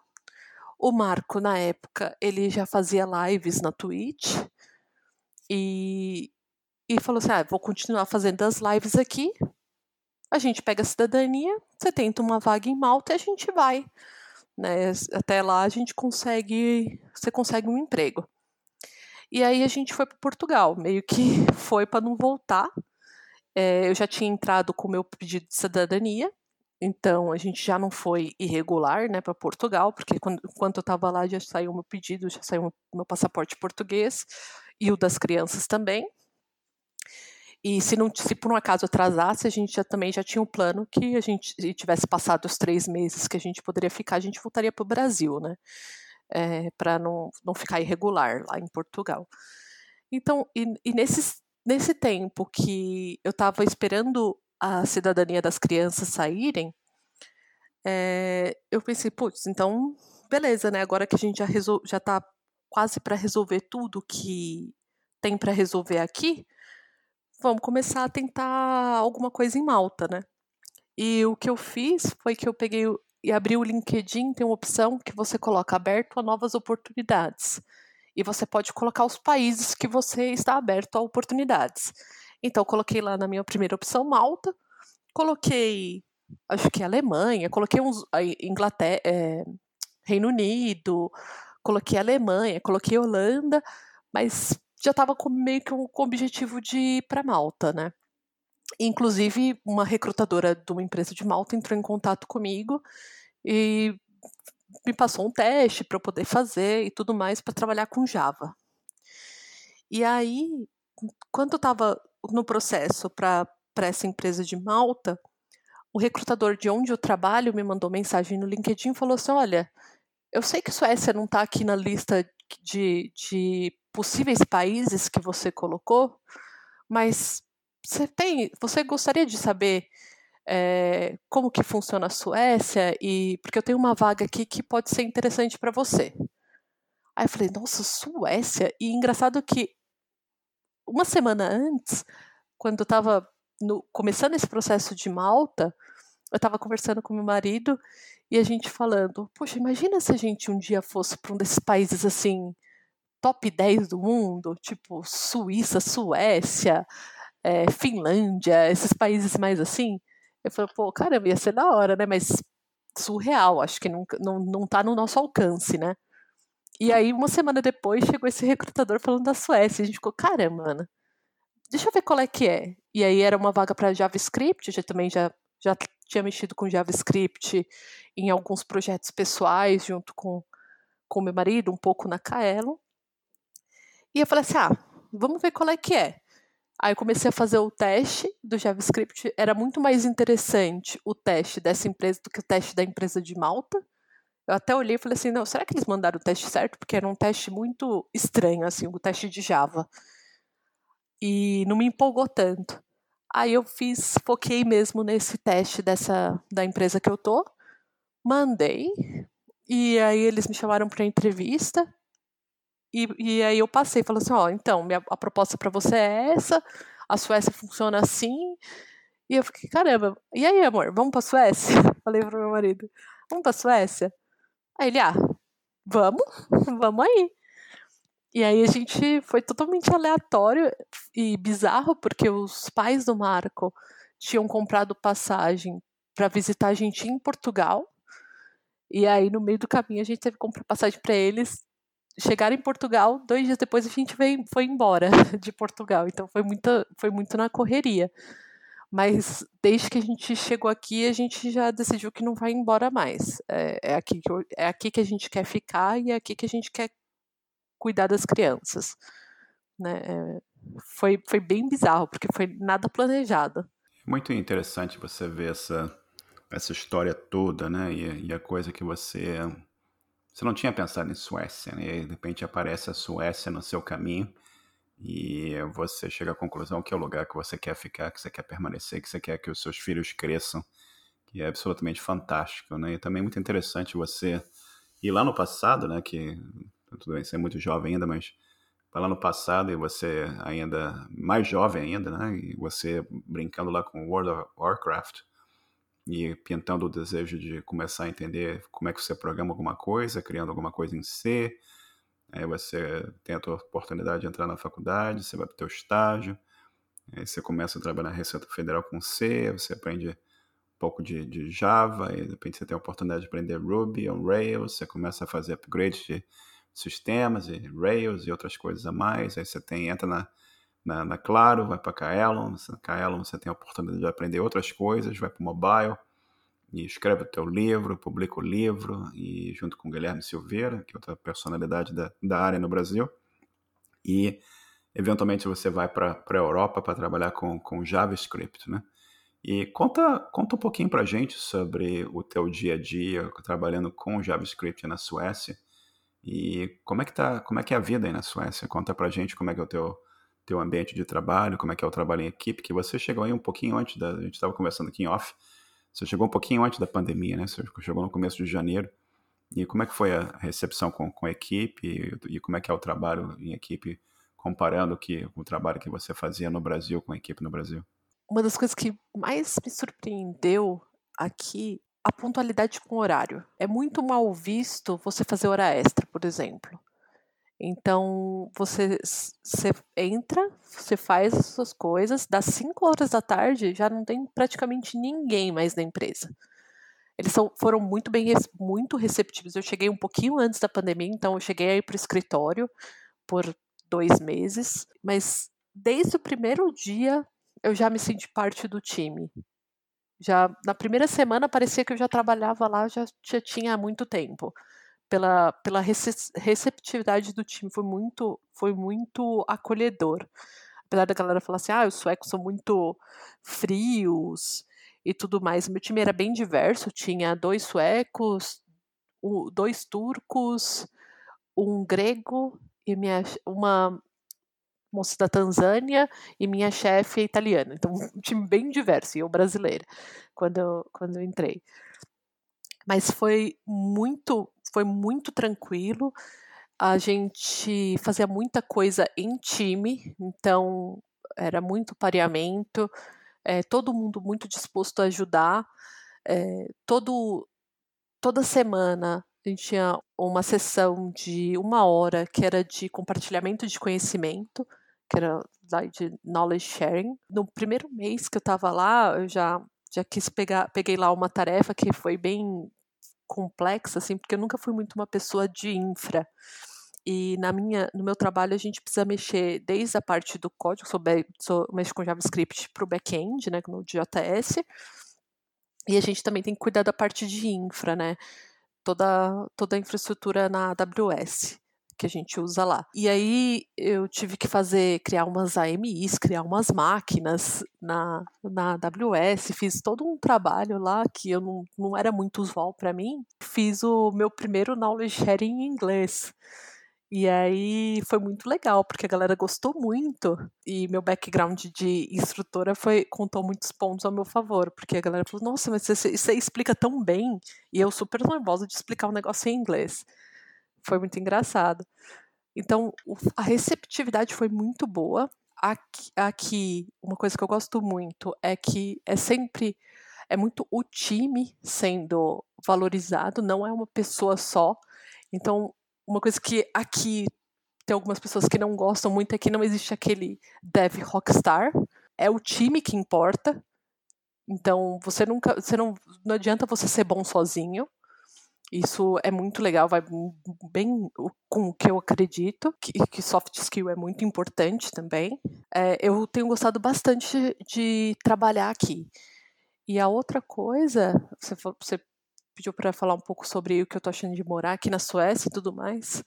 O Marco, na época, ele já fazia lives na Twitch e, e falou assim: ah, vou continuar fazendo as lives aqui. A gente pega a cidadania, você tenta uma vaga em Malta e a gente vai. Né? Até lá a gente consegue, você consegue um emprego. E aí a gente foi para Portugal, meio que foi para não voltar, é, eu já tinha entrado com o meu pedido de cidadania, então a gente já não foi irregular né, para Portugal, porque quando, enquanto eu estava lá já saiu meu pedido, já saiu meu passaporte português e o das crianças também. E se, não, se por um acaso atrasasse, a gente já, também já tinha um plano que a gente se tivesse passado os três meses que a gente poderia ficar, a gente voltaria para o Brasil, né? É, para não, não ficar irregular lá em Portugal. Então, e, e nesses Nesse tempo que eu estava esperando a cidadania das crianças saírem, é, eu pensei, putz, então, beleza, né? Agora que a gente já, resol já tá quase para resolver tudo que tem para resolver aqui, vamos começar a tentar alguma coisa em Malta, né? E o que eu fiz foi que eu peguei e abri o LinkedIn, tem uma opção que você coloca aberto a novas oportunidades e você pode colocar os países que você está aberto a oportunidades. Então, coloquei lá na minha primeira opção Malta, coloquei, acho que Alemanha, coloquei uns, Inglaterra, é, Reino Unido, coloquei Alemanha, coloquei Holanda, mas já estava meio que com o objetivo de ir para Malta, né? Inclusive, uma recrutadora de uma empresa de Malta entrou em contato comigo e me passou um teste para eu poder fazer e tudo mais para trabalhar com Java. E aí, quando eu estava no processo para essa empresa de Malta, o recrutador de onde eu trabalho me mandou mensagem no LinkedIn e falou assim: Olha, eu sei que Suécia não está aqui na lista de, de possíveis países que você colocou, mas você tem, você gostaria de saber é, como que funciona a Suécia e porque eu tenho uma vaga aqui que pode ser interessante para você. Aí eu falei, nossa, Suécia? E engraçado que uma semana antes, quando eu estava começando esse processo de Malta, eu estava conversando com meu marido e a gente falando, poxa, imagina se a gente um dia fosse para um desses países assim, top 10 do mundo, tipo Suíça, Suécia, é, Finlândia, esses países mais assim. Eu falei, pô, caramba, ia ser da hora, né? Mas surreal, acho que não, não, não tá no nosso alcance, né? E aí, uma semana depois, chegou esse recrutador falando da Suécia. A gente ficou, caramba, Ana, deixa eu ver qual é que é. E aí era uma vaga para JavaScript, eu também já, já tinha mexido com JavaScript em alguns projetos pessoais, junto com com meu marido, um pouco na Kaelo. E eu falei assim, ah, vamos ver qual é que é. Aí comecei a fazer o teste do JavaScript. Era muito mais interessante o teste dessa empresa do que o teste da empresa de Malta. Eu até olhei e falei assim, não, será que eles mandaram o teste certo? Porque era um teste muito estranho, assim, o teste de Java. E não me empolgou tanto. Aí eu fiz, foquei mesmo nesse teste dessa da empresa que eu tô, mandei, e aí eles me chamaram para entrevista, e, e aí eu passei, falando assim, ó, então, minha, a proposta para você é essa, a Suécia funciona assim, e eu fiquei, caramba, e aí, amor, vamos pra Suécia? Falei pro meu marido, vamos pra Suécia? Aí ele, ah, vamos, vamos aí. E aí a gente foi totalmente aleatório e bizarro, porque os pais do Marco tinham comprado passagem para visitar a gente em Portugal. E aí, no meio do caminho, a gente teve que comprar passagem para eles. Chegaram em Portugal, dois dias depois a gente veio, foi embora de Portugal. Então foi muito, foi muito na correria. Mas desde que a gente chegou aqui, a gente já decidiu que não vai embora mais. É, é aqui, que, é aqui que a gente quer ficar e é aqui que a gente quer cuidar das crianças. Né? É, foi, foi bem bizarro, porque foi nada planejado. Muito interessante você ver essa, essa história toda, né? E, e a coisa que você. Você não tinha pensado em Suécia, né? E de repente aparece a Suécia no seu caminho e você chega à conclusão que é o lugar que você quer ficar, que você quer permanecer, que você quer que os seus filhos cresçam, que é absolutamente fantástico, né? E também muito interessante você ir lá no passado, né? Que tudo bem, você é muito jovem ainda, mas lá no passado e você ainda mais jovem ainda, né? E você brincando lá com World of Warcraft e pintando o desejo de começar a entender como é que você programa alguma coisa, criando alguma coisa em C. Aí você tem a tua oportunidade de entrar na faculdade, você vai para o teu estágio, aí você começa a trabalhar na Receita Federal com C, você aprende um pouco de, de Java, e de repente você tem a oportunidade de aprender Ruby on Rails, você começa a fazer upgrade de sistemas e Rails e outras coisas a mais. Aí você tem, entra na, na, na Claro, vai para Kaelon, na Kaelon você tem a oportunidade de aprender outras coisas, vai para o mobile e escreve o teu livro, publica o livro, e junto com Guilherme Silveira, que é outra personalidade da, da área no Brasil, e eventualmente você vai para a Europa para trabalhar com, com JavaScript, né? E conta, conta um pouquinho para a gente sobre o teu dia a dia trabalhando com JavaScript na Suécia e como é que tá, como é que é a vida aí na Suécia? Conta pra gente como é que é o teu teu ambiente de trabalho, como é que é o trabalho em equipe, que você chegou aí um pouquinho antes da, a gente estava conversando aqui em off, você chegou um pouquinho antes da pandemia, né? Você chegou no começo de janeiro. E como é que foi a recepção com, com a equipe e, e como é que é o trabalho em equipe comparando que, o trabalho que você fazia no Brasil com a equipe no Brasil? Uma das coisas que mais me surpreendeu aqui a pontualidade com horário. É muito mal visto você fazer hora extra, por exemplo. Então, você, você entra, você faz as suas coisas, das 5 horas da tarde já não tem praticamente ninguém mais na empresa. Eles são, foram muito bem, muito receptivos. Eu cheguei um pouquinho antes da pandemia, então eu cheguei aí para o escritório por dois meses, mas desde o primeiro dia eu já me senti parte do time. Já na primeira semana parecia que eu já trabalhava lá, já, já tinha há muito tempo. Pela, pela receptividade do time, foi muito, foi muito acolhedor. Apesar da galera falar assim, ah, os suecos são muito frios e tudo mais. Meu time era bem diverso, tinha dois suecos, dois turcos, um grego e minha, uma moça da Tanzânia e minha chefe é italiana. Então, um time bem diverso, e eu brasileira, quando eu, quando eu entrei. Mas foi muito, foi muito tranquilo. A gente fazia muita coisa em time, então era muito pareamento, é, todo mundo muito disposto a ajudar. É, todo, toda semana a gente tinha uma sessão de uma hora que era de compartilhamento de conhecimento que era de knowledge sharing. No primeiro mês que eu estava lá, eu já, já quis pegar, peguei lá uma tarefa que foi bem complexa, assim, porque eu nunca fui muito uma pessoa de infra. E na minha, no meu trabalho a gente precisa mexer desde a parte do código, sou, sou mexo com JavaScript para o back-end, né, no JS, e a gente também tem que cuidar da parte de infra, né, toda, toda a infraestrutura na AWS que a gente usa lá. E aí eu tive que fazer, criar umas AMIs, criar umas máquinas na, na AWS, fiz todo um trabalho lá que eu não, não era muito usual para mim. Fiz o meu primeiro knowledge sharing em inglês. E aí foi muito legal, porque a galera gostou muito. E meu background de instrutora foi contou muitos pontos ao meu favor, porque a galera falou: "Nossa, mas você, você explica tão bem". E eu super nervosa de explicar um negócio em inglês. Foi muito engraçado. Então, a receptividade foi muito boa. Aqui, aqui, uma coisa que eu gosto muito é que é sempre é muito o time sendo valorizado, não é uma pessoa só. Então, uma coisa que aqui tem algumas pessoas que não gostam muito é que não existe aquele dev rockstar. É o time que importa. Então, você nunca, você não, não adianta você ser bom sozinho. Isso é muito legal, vai bem com o que eu acredito, que, que soft skill é muito importante também. É, eu tenho gostado bastante de trabalhar aqui. E a outra coisa, você, você pediu para falar um pouco sobre o que eu estou achando de morar aqui na Suécia e tudo mais.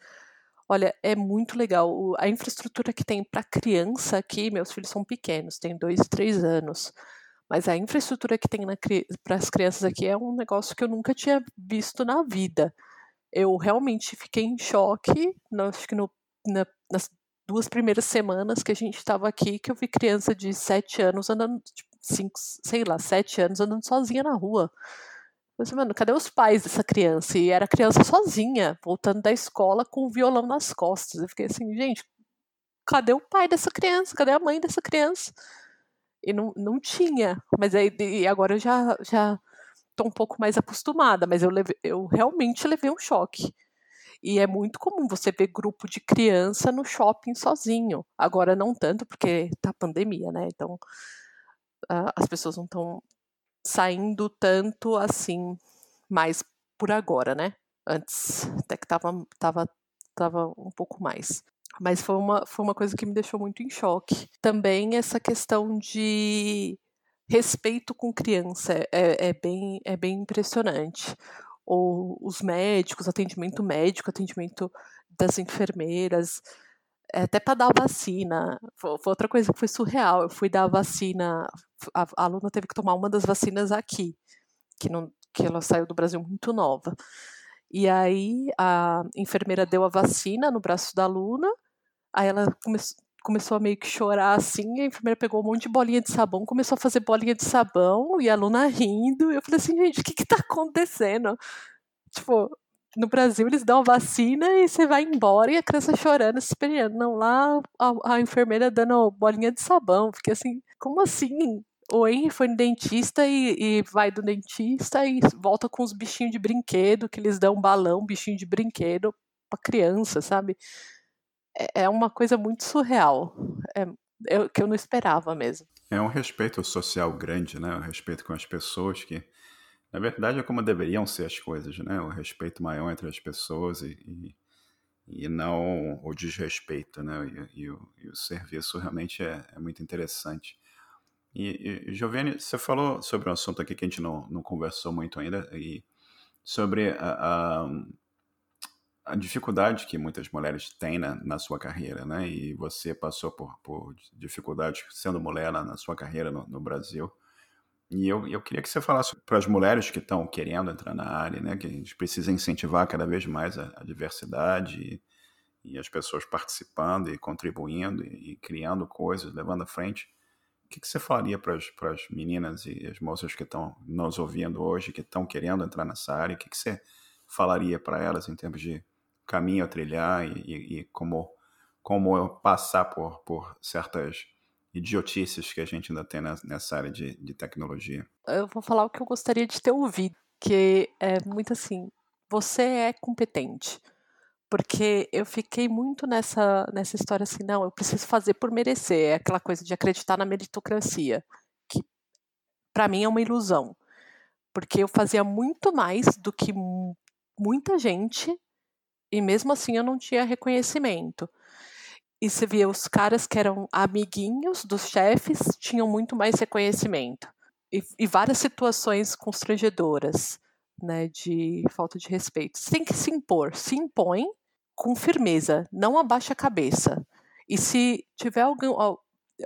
Olha, é muito legal. A infraestrutura que tem para criança aqui, meus filhos são pequenos, têm dois, três anos. Mas a infraestrutura que tem para as crianças aqui é um negócio que eu nunca tinha visto na vida. Eu realmente fiquei em choque, no, acho que no, na, nas duas primeiras semanas que a gente estava aqui, que eu vi criança de sete anos andando, tipo, cinco, sei lá, sete anos andando sozinha na rua. Eu disse, mano, cadê os pais dessa criança? E era criança sozinha, voltando da escola com o violão nas costas. Eu fiquei assim, gente, cadê o pai dessa criança? Cadê a mãe dessa criança? E não, não tinha. Mas aí e agora eu já, já tô um pouco mais acostumada, mas eu, leve, eu realmente levei um choque. E é muito comum você ver grupo de criança no shopping sozinho. Agora não tanto, porque tá pandemia, né? Então uh, as pessoas não estão saindo tanto assim mais por agora, né? Antes até que tava, tava, tava um pouco mais. Mas foi uma, foi uma coisa que me deixou muito em choque. Também essa questão de respeito com criança é, é, bem, é bem impressionante. Ou os médicos, atendimento médico, atendimento das enfermeiras, é, até para dar vacina. Foi, foi, outra coisa que foi surreal. Eu fui dar a vacina, a, a, aluna teve que tomar uma das vacinas aqui, que, não, que ela saiu do Brasil muito nova. E aí a enfermeira deu a vacina no braço da aluna, aí ela come, começou a meio que chorar assim, a enfermeira pegou um monte de bolinha de sabão, começou a fazer bolinha de sabão, e a aluna rindo, e eu falei assim, gente, o que que tá acontecendo? Tipo, no Brasil eles dão a vacina e você vai embora e a criança chorando, se esperando. Não, lá a, a enfermeira dando bolinha de sabão. Fiquei assim, como assim? O Henry foi no dentista e, e, vai do dentista e volta com os bichinhos de brinquedo, que eles dão um balão, bichinho de brinquedo pra criança, sabe? É, é uma coisa muito surreal, é, é, que eu não esperava mesmo. É um respeito social grande, né? Um respeito com as pessoas que, na verdade, é como deveriam ser as coisas, né? O respeito maior entre as pessoas e, e, e não o desrespeito, né? E, e, o, e o, serviço realmente é, é muito interessante. E, e Giovanni, você falou sobre um assunto aqui que a gente não, não conversou muito ainda, e sobre a, a, a dificuldade que muitas mulheres têm na, na, sua carreira, né? E você passou por, por dificuldades sendo mulher na, na sua carreira no, no, Brasil. E eu, eu queria que você falasse para as mulheres que estão querendo entrar na área, né? Que a gente precisa incentivar cada vez mais a, a diversidade e, e, as pessoas participando e contribuindo e, e criando coisas, levando à frente que, que você falaria para as meninas e as moças que estão nos ouvindo hoje, que estão querendo entrar nessa área? O que, que você falaria para elas em termos de caminho a trilhar e, e, e, como, como passar por, por certas idiotices que a gente ainda tem nessa área de, de tecnologia? Eu vou falar o que eu gostaria de ter ouvido, que é muito assim: você é competente porque eu fiquei muito nessa, nessa história assim, não, eu preciso fazer por merecer, é aquela coisa de acreditar na meritocracia, que para mim é uma ilusão, porque eu fazia muito mais do que muita gente e mesmo assim eu não tinha reconhecimento. E você via os caras que eram amiguinhos dos chefes tinham muito mais reconhecimento. E, e várias situações constrangedoras, né, de falta de respeito. Você tem que se impor, se impõe, com firmeza, não abaixa a cabeça. E se tiver algum,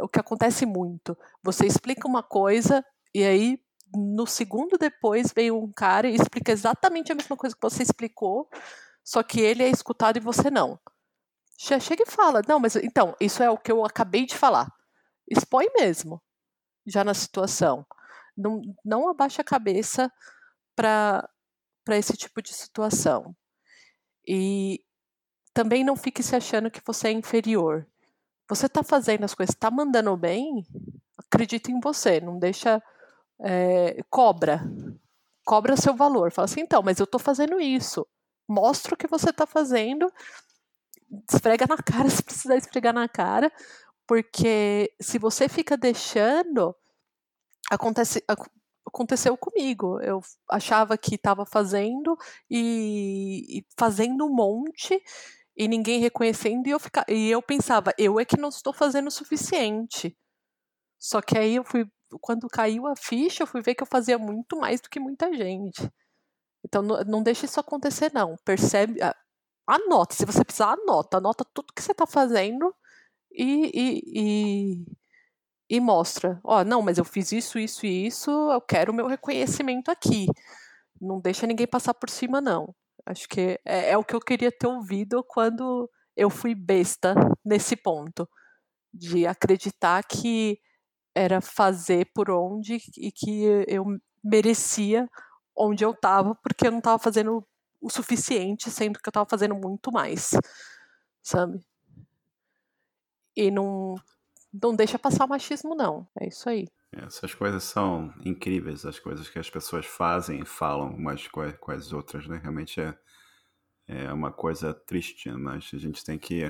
o que acontece muito, você explica uma coisa e aí no segundo depois vem um cara e explica exatamente a mesma coisa que você explicou, só que ele é escutado e você não. Chega e fala, não, mas então, isso é o que eu acabei de falar. Expõe mesmo, já na situação. Não, não abaixa a cabeça para esse tipo de situação. E também não fique se achando que você é inferior. Você está fazendo as coisas, está mandando bem, acredita em você, não deixa. É, cobra. Cobra seu valor. Fala assim, então, mas eu estou fazendo isso. Mostra o que você está fazendo, esfrega na cara se precisar esfregar na cara, porque se você fica deixando, acontece, aconteceu comigo. Eu achava que estava fazendo e, e, fazendo um monte e ninguém reconhecendo e eu, fica, e eu pensava, eu é que não estou fazendo o suficiente. Só que aí eu fui, quando caiu a ficha, eu fui ver que eu fazia muito mais do que muita gente. Então não, não deixe isso acontecer, não. Percebe, anota, se você precisar, anota, anota tudo que você está fazendo e, e, e, e mostra. Ó, não, mas eu fiz isso, isso e isso, eu quero o meu reconhecimento aqui. Não deixa ninguém passar por cima, não. Acho que é, é o que eu queria ter ouvido quando eu fui besta nesse ponto. De acreditar que era fazer por onde e que eu merecia onde eu estava, porque eu não estava fazendo o suficiente, sendo que eu estava fazendo muito mais, sabe? E não, não deixa passar o machismo, não. É isso aí. Essas coisas são incríveis, as coisas que as pessoas fazem e falam umas com, as outras, né? Realmente é, é uma coisa triste, mas a gente tem que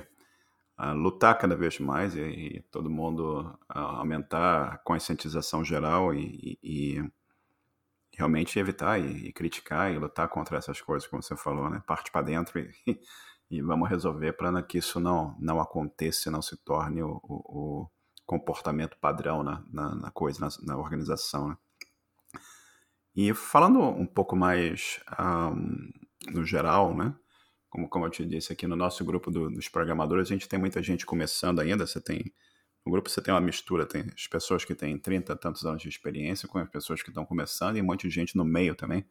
uh, lutar cada vez mais e, e todo mundo uh, aumentar a conscientização geral e, e, e realmente evitar e, criticar e lutar contra essas coisas, como você falou, né? Parte para dentro e, vamos resolver para que isso não, não aconteça, não se torne o, o comportamento padrão na, na, na coisa, na, na, organização. Né? E falando um pouco mais um, no geral, né? Como, como eu te disse aqui no nosso grupo do, dos programadores, a gente tem muita gente começando ainda. Você tem no grupo você tem uma mistura, tem as pessoas que têm 30 tantos anos de experiência com as pessoas que estão começando e um monte de gente no meio também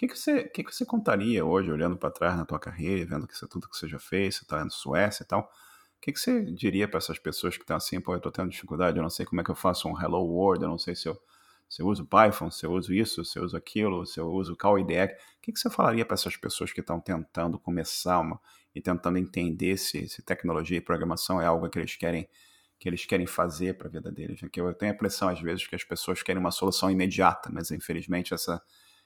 que, que, você, que, que você contaria hoje, olhando para trás na tua carreira, vendo que é tudo que você já fez, você está na Suécia e tal? O que, que você diria para essas pessoas que estão assim, pô, eu estou tendo dificuldade, eu não sei como é que eu faço um Hello World, eu não sei se eu, se eu uso Python, se eu uso isso, se eu uso aquilo, se eu uso Call IDE. O que, que você falaria para essas pessoas que estão tentando começar uma, e tentando entender se, se tecnologia e programação é algo que eles querem que eles querem fazer para a vida deles? Né? Que eu tenho a impressão às vezes que as pessoas querem uma solução imediata, mas infelizmente essa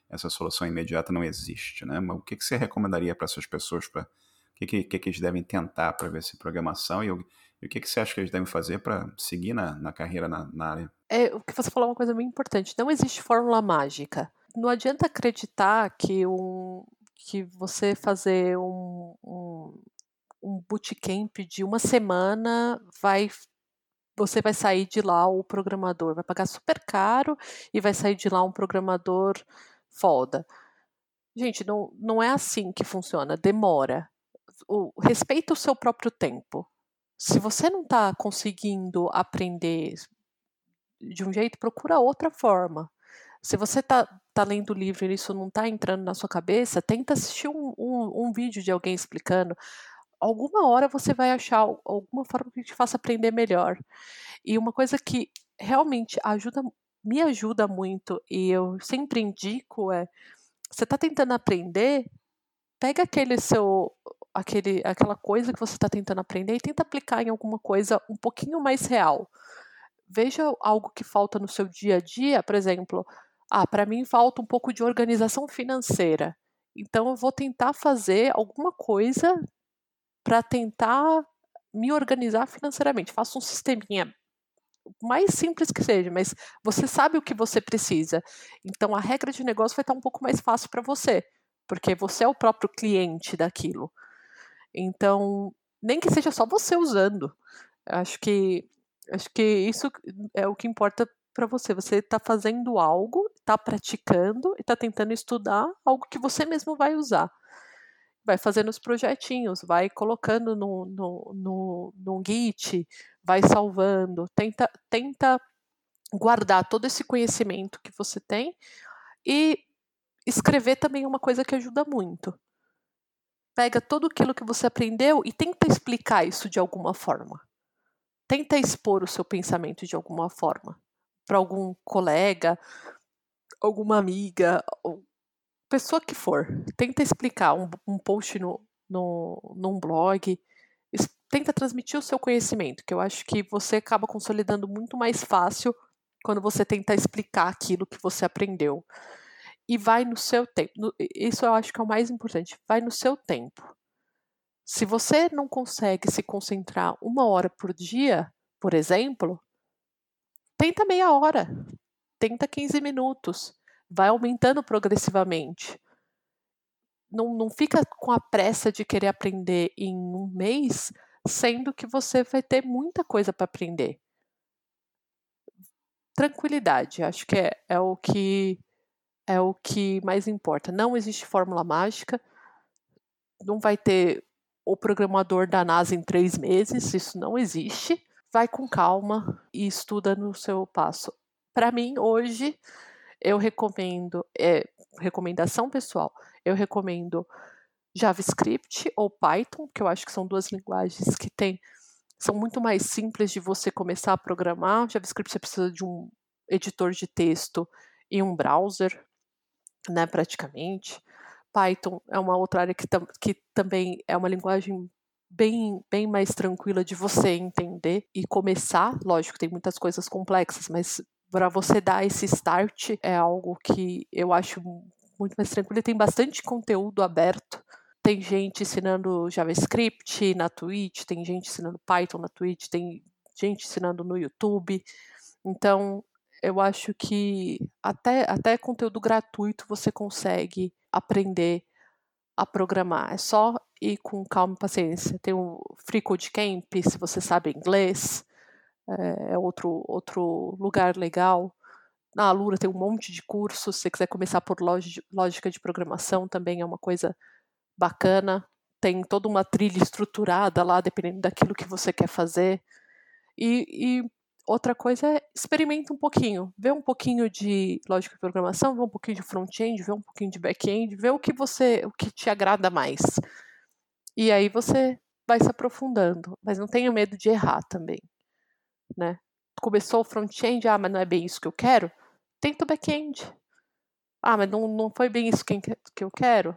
essa solução imediata não existe, né? Mas o que, que você recomendaria para essas pessoas, para que, que, que, eles devem tentar para ver se programação e, o, e o que, que você acha que eles devem fazer para seguir na, na carreira na, na, área? É, o que você falou é uma coisa muito importante. Não existe fórmula mágica. Não adianta acreditar que, um, que você fazer um, um, um bootcamp de uma semana vai você vai sair de lá o programador, vai pagar super caro e vai sair de lá um programador foda. Gente, não, não é assim que funciona, demora. O, respeita o seu próprio tempo. Se você não está conseguindo aprender de um jeito, procura outra forma. Se você está tá lendo o livro e isso não está entrando na sua cabeça, tenta assistir um, um, um, vídeo de alguém explicando. Alguma hora você vai achar alguma forma que te faça aprender melhor. E uma coisa que realmente ajuda me ajuda muito e eu sempre indico é você está tentando aprender, pega aquele seu aquele aquela coisa que você está tentando aprender e tenta aplicar em alguma coisa um pouquinho mais real. Veja algo que falta no seu dia a dia, por exemplo, ah, para mim falta um pouco de organização financeira. Então eu vou tentar fazer alguma coisa para tentar me organizar financeiramente. Faço um sisteminha mais simples que seja, mas você sabe o que você precisa. Então a regra de negócio vai estar um pouco mais fácil para você, porque você é o próprio cliente daquilo. Então, nem que seja só você usando. Acho que acho que isso é o que importa para você. Você está fazendo algo, está praticando e está tentando estudar algo que você mesmo vai usar. vai fazendo os projetinhos, vai colocando no, no, no, no Git, vai salvando, tenta, tenta guardar todo esse conhecimento que você tem e escrever também é uma coisa que ajuda muito. Pega tudo aquilo que você aprendeu e tenta explicar isso de alguma forma. Tenta expor o seu pensamento de alguma forma para algum colega, alguma amiga, pessoa que for. Tenta explicar um, um post no, no, num blog, tenta transmitir o seu conhecimento, que eu acho que você acaba consolidando muito mais fácil quando você tenta explicar aquilo que você aprendeu. E vai no seu tempo. Isso eu acho que é o mais importante. Vai no seu tempo. Se você não consegue se concentrar uma hora por dia, por exemplo, tenta meia hora, tenta 15 minutos, vai aumentando progressivamente. Não, não fica com a pressa de querer aprender em um mês, sendo que você vai ter muita coisa para aprender. Tranquilidade, acho que é, é o que é o que mais importa. Não existe fórmula mágica, não vai ter o programador da NASA em três meses, isso não existe vai com calma e estuda no seu passo. Para mim, hoje, eu recomendo, é, recomendação pessoal, eu recomendo JavaScript ou Python, que eu acho que são duas linguagens que tem, são muito mais simples de você começar a programar. JavaScript você precisa de um editor de texto e um browser, né, praticamente. Python é uma outra área que, tam que também é uma linguagem bem, bem mais tranquila de você entender e começar. Lógico, tem muitas coisas complexas, mas para você dar esse start é algo que eu acho muito mais tranquilo. E tem bastante conteúdo aberto. Tem gente ensinando JavaScript na Twitch, tem gente ensinando Python na Twitch, tem gente ensinando no YouTube. Então, eu acho que até, até conteúdo gratuito você consegue aprender a programar. É só ir com calma e paciência. Tem o Free Code Camp, se você sabe inglês, é, é outro, outro lugar legal. Na Alura tem um monte de cursos. Se você quiser começar por lógica de programação, também é uma coisa bacana. Tem toda uma trilha estruturada lá, dependendo daquilo que você quer fazer. E, e Outra coisa é experimenta um pouquinho, vê um pouquinho de lógica de programação, vê um pouquinho de front-end, vê um pouquinho de back-end, vê o que você, o que te agrada mais. E aí você vai se aprofundando, mas não tenha medo de errar também, né? Começou o front-end, ah, mas não é bem isso que eu quero. Tenta o back-end. Ah, mas não, não foi bem isso que, que eu quero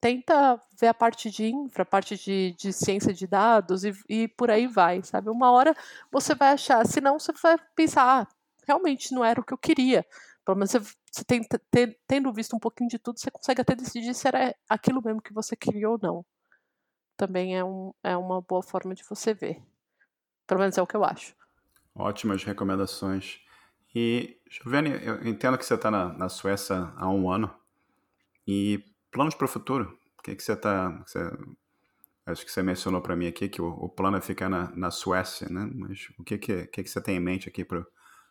tenta ver a parte de infra, a parte de, de ciência de dados e, e, por aí vai, sabe? Uma hora você vai achar, senão você vai pensar, ah, realmente não era o que eu queria. Pelo menos você, você tenta, ter, tendo visto um pouquinho de tudo, você consegue até decidir se era aquilo mesmo que você queria ou não. Também é, um, é uma boa forma de você ver. Pelo menos é o que eu acho. Ótimas recomendações. E, Giovanni, eu entendo que você está na, na Suécia há um ano. E planos para o futuro. O que, que você está. Acho que você mencionou para mim aqui que o, o, plano é ficar na, na Suécia, né? Mas o que, que, que, que você tem em mente aqui para o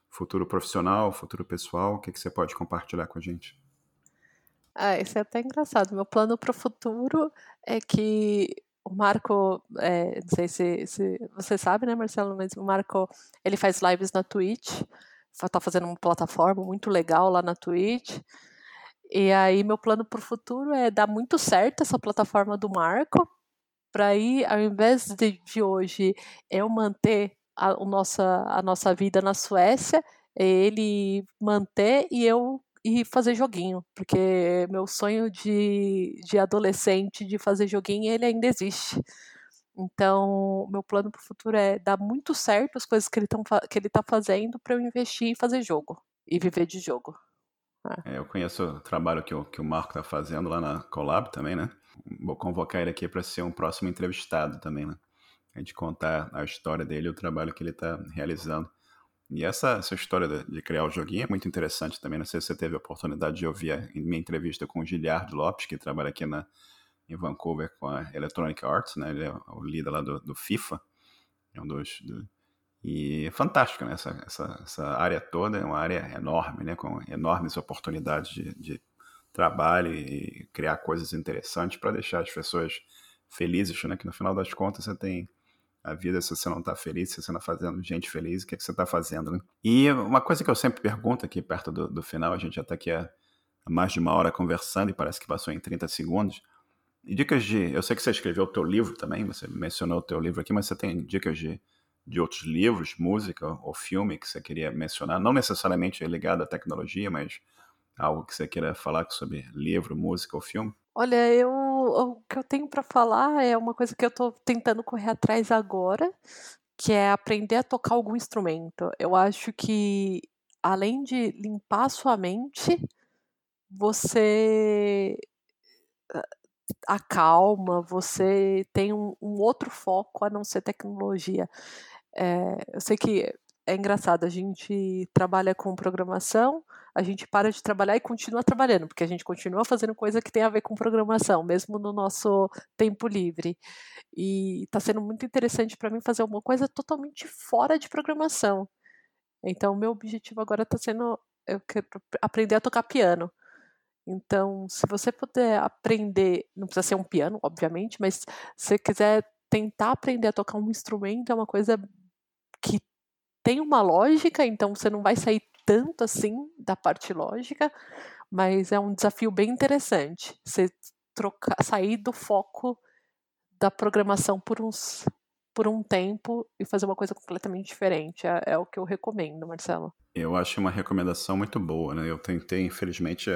futuro profissional, futuro pessoal? O que, que você pode compartilhar com a gente? Ah, isso é até engraçado. Meu plano para o futuro é que o Marco, é, não sei se, se, você sabe, né, Marcelo, mas o Marco ele faz lives na Twitch, está fazendo uma plataforma muito legal lá na Twitch. E aí, meu plano para o futuro é dar muito certo essa plataforma do Marco, para aí, ao invés de, de hoje eu manter a, nossa, a nossa vida na Suécia, é ele manter e eu e fazer joguinho, porque meu sonho de, de adolescente de fazer joguinho ele ainda existe. Então, meu plano para o futuro é dar muito certo as coisas que ele, tão, que ele tá fazendo para eu investir e fazer jogo e viver de jogo. É, eu conheço o trabalho que o, que o Marco está fazendo lá na Colab também, né? Vou convocar ele aqui para ser um próximo entrevistado também, né? A gente contar a história dele e o trabalho que ele está realizando. E essa, essa história de, de, criar o joguinho é muito interessante também. Não sei se você teve a oportunidade de ouvir a minha entrevista com o Giliardo Lopes, que trabalha aqui na, em Vancouver com a Electronic Arts, né? Ele é o líder lá do, do FIFA, é um dos, do, e é fantástico, né? Essa, essa, essa, área toda é uma área enorme, né? Com enormes oportunidades de, de trabalho e criar coisas interessantes para deixar as pessoas felizes, né? Que no final das contas você tem a vida se você não está feliz, se você não está fazendo gente feliz, o que, é que você está fazendo, né? E uma coisa que eu sempre pergunto aqui perto do, do final, a gente já está aqui há mais de uma hora conversando e parece que passou em 30 segundos. E dicas de. Eu sei que você escreveu o teu livro também, você mencionou o teu livro aqui, mas você tem dicas de, de outros livros, música ou filme que você queria mencionar? Não necessariamente ligado à tecnologia, mas algo que você queira falar sobre livro, música ou filme? Olha, eu o que eu tenho para falar é uma coisa que eu estou tentando correr atrás agora, que é aprender a tocar algum instrumento. Eu acho que além de limpar a sua mente, você acalma, você tem um, um outro foco a não ser tecnologia. É, eu sei que é engraçado, a gente trabalha com programação, a gente para de trabalhar e continua trabalhando, porque a gente continua fazendo coisa que tem a ver com programação, mesmo no nosso tempo livre. E está sendo muito interessante para mim fazer uma coisa totalmente fora de programação. Então, meu objetivo agora está sendo eu quero aprender a tocar piano. Então, se você puder aprender, não precisa ser um piano, obviamente, mas se você quiser tentar aprender a tocar um instrumento, é uma coisa que tem uma lógica, então você não vai sair tanto assim da parte lógica, mas é um desafio bem interessante. Você trocar, sair do foco da programação por uns por um tempo e fazer uma coisa completamente diferente. É, é, o que eu recomendo, Marcelo. Eu acho uma recomendação muito boa, né? Eu tentei, infelizmente,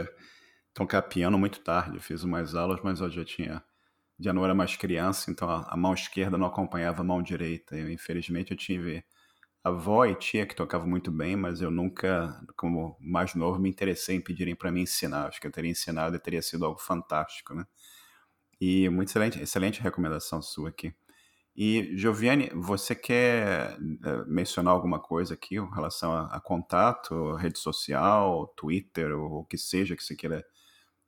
tocar piano muito tarde. fiz umas aulas, mas eu já tinha. Já não era mais criança, então a, a mão esquerda não acompanhava a mão direita. Eu, infelizmente, eu tive avó e tia que tocavam muito bem, mas eu nunca, como mais novo, me interessei em pedirem para me ensinar. Acho que eu teria ensinado e teria sido algo fantástico, né? E muito excelente, excelente recomendação sua aqui. E, Joviane, você quer uh, mencionar alguma coisa aqui em relação a, a, contato, rede social, Twitter, ou o que seja que você queira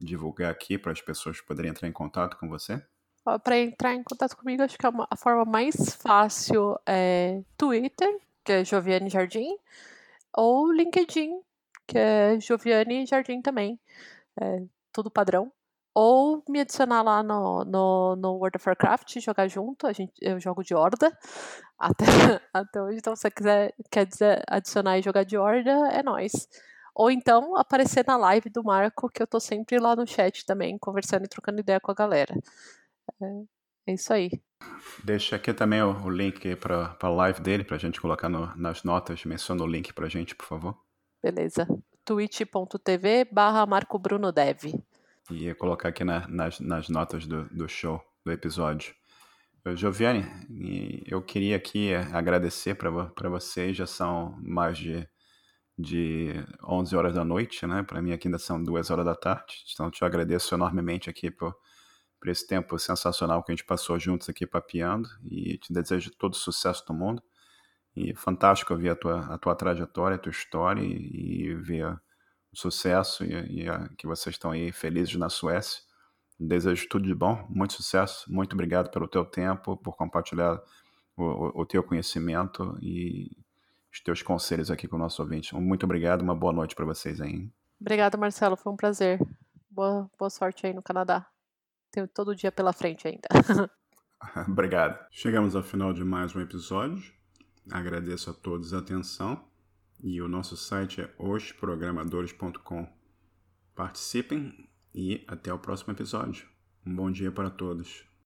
divulgar aqui para as pessoas poderem entrar em contato com você? Para entrar em contato comigo, acho que é a forma mais fácil é Twitter, que é Joviane Jardim, ou LinkedIn, que é Joviane Jardim também. É tudo padrão. Ou me adicionar lá no, no, no World of Warcraft, jogar junto. A gente, eu jogo de Horda até, até hoje. Então, se você quiser quer dizer, adicionar e jogar de Horda, é nós. Ou então aparecer na live do Marco, que eu tô sempre lá no chat também, conversando e trocando ideia com a galera. É, é isso aí. Deixa aqui também o, o link para a live dele, para a gente colocar no, nas notas. Menciona o link para a gente, por favor. Beleza. twitch.tv barra Marco Bruno Dev. E colocar aqui na, nas, nas notas do, do show, do episódio. Joviane, eu queria aqui agradecer para vocês, já são mais de, de 11 horas da noite, né? Para mim aqui ainda são 2 horas da tarde, então te agradeço enormemente aqui por por esse tempo sensacional que a gente passou juntos aqui papeando e te desejo todo o sucesso do mundo. E fantástico ver a tua, a tua trajetória, a tua história e, e ver o sucesso e, e a, que vocês estão aí felizes na Suécia. Desejo tudo de bom, muito sucesso, muito obrigado pelo teu tempo, por compartilhar o, o, o teu conhecimento e os teus conselhos aqui com o nosso ouvinte. Muito obrigado, uma boa noite para vocês aí. Obrigada, Marcelo, foi um prazer. Boa, boa sorte aí no Canadá. Tenho todo dia pela frente ainda. Obrigado. Chegamos ao final de mais um episódio. Agradeço a todos a atenção e o nosso site é hosprogramadores.com. Participem e até o próximo episódio. Um bom dia para todos.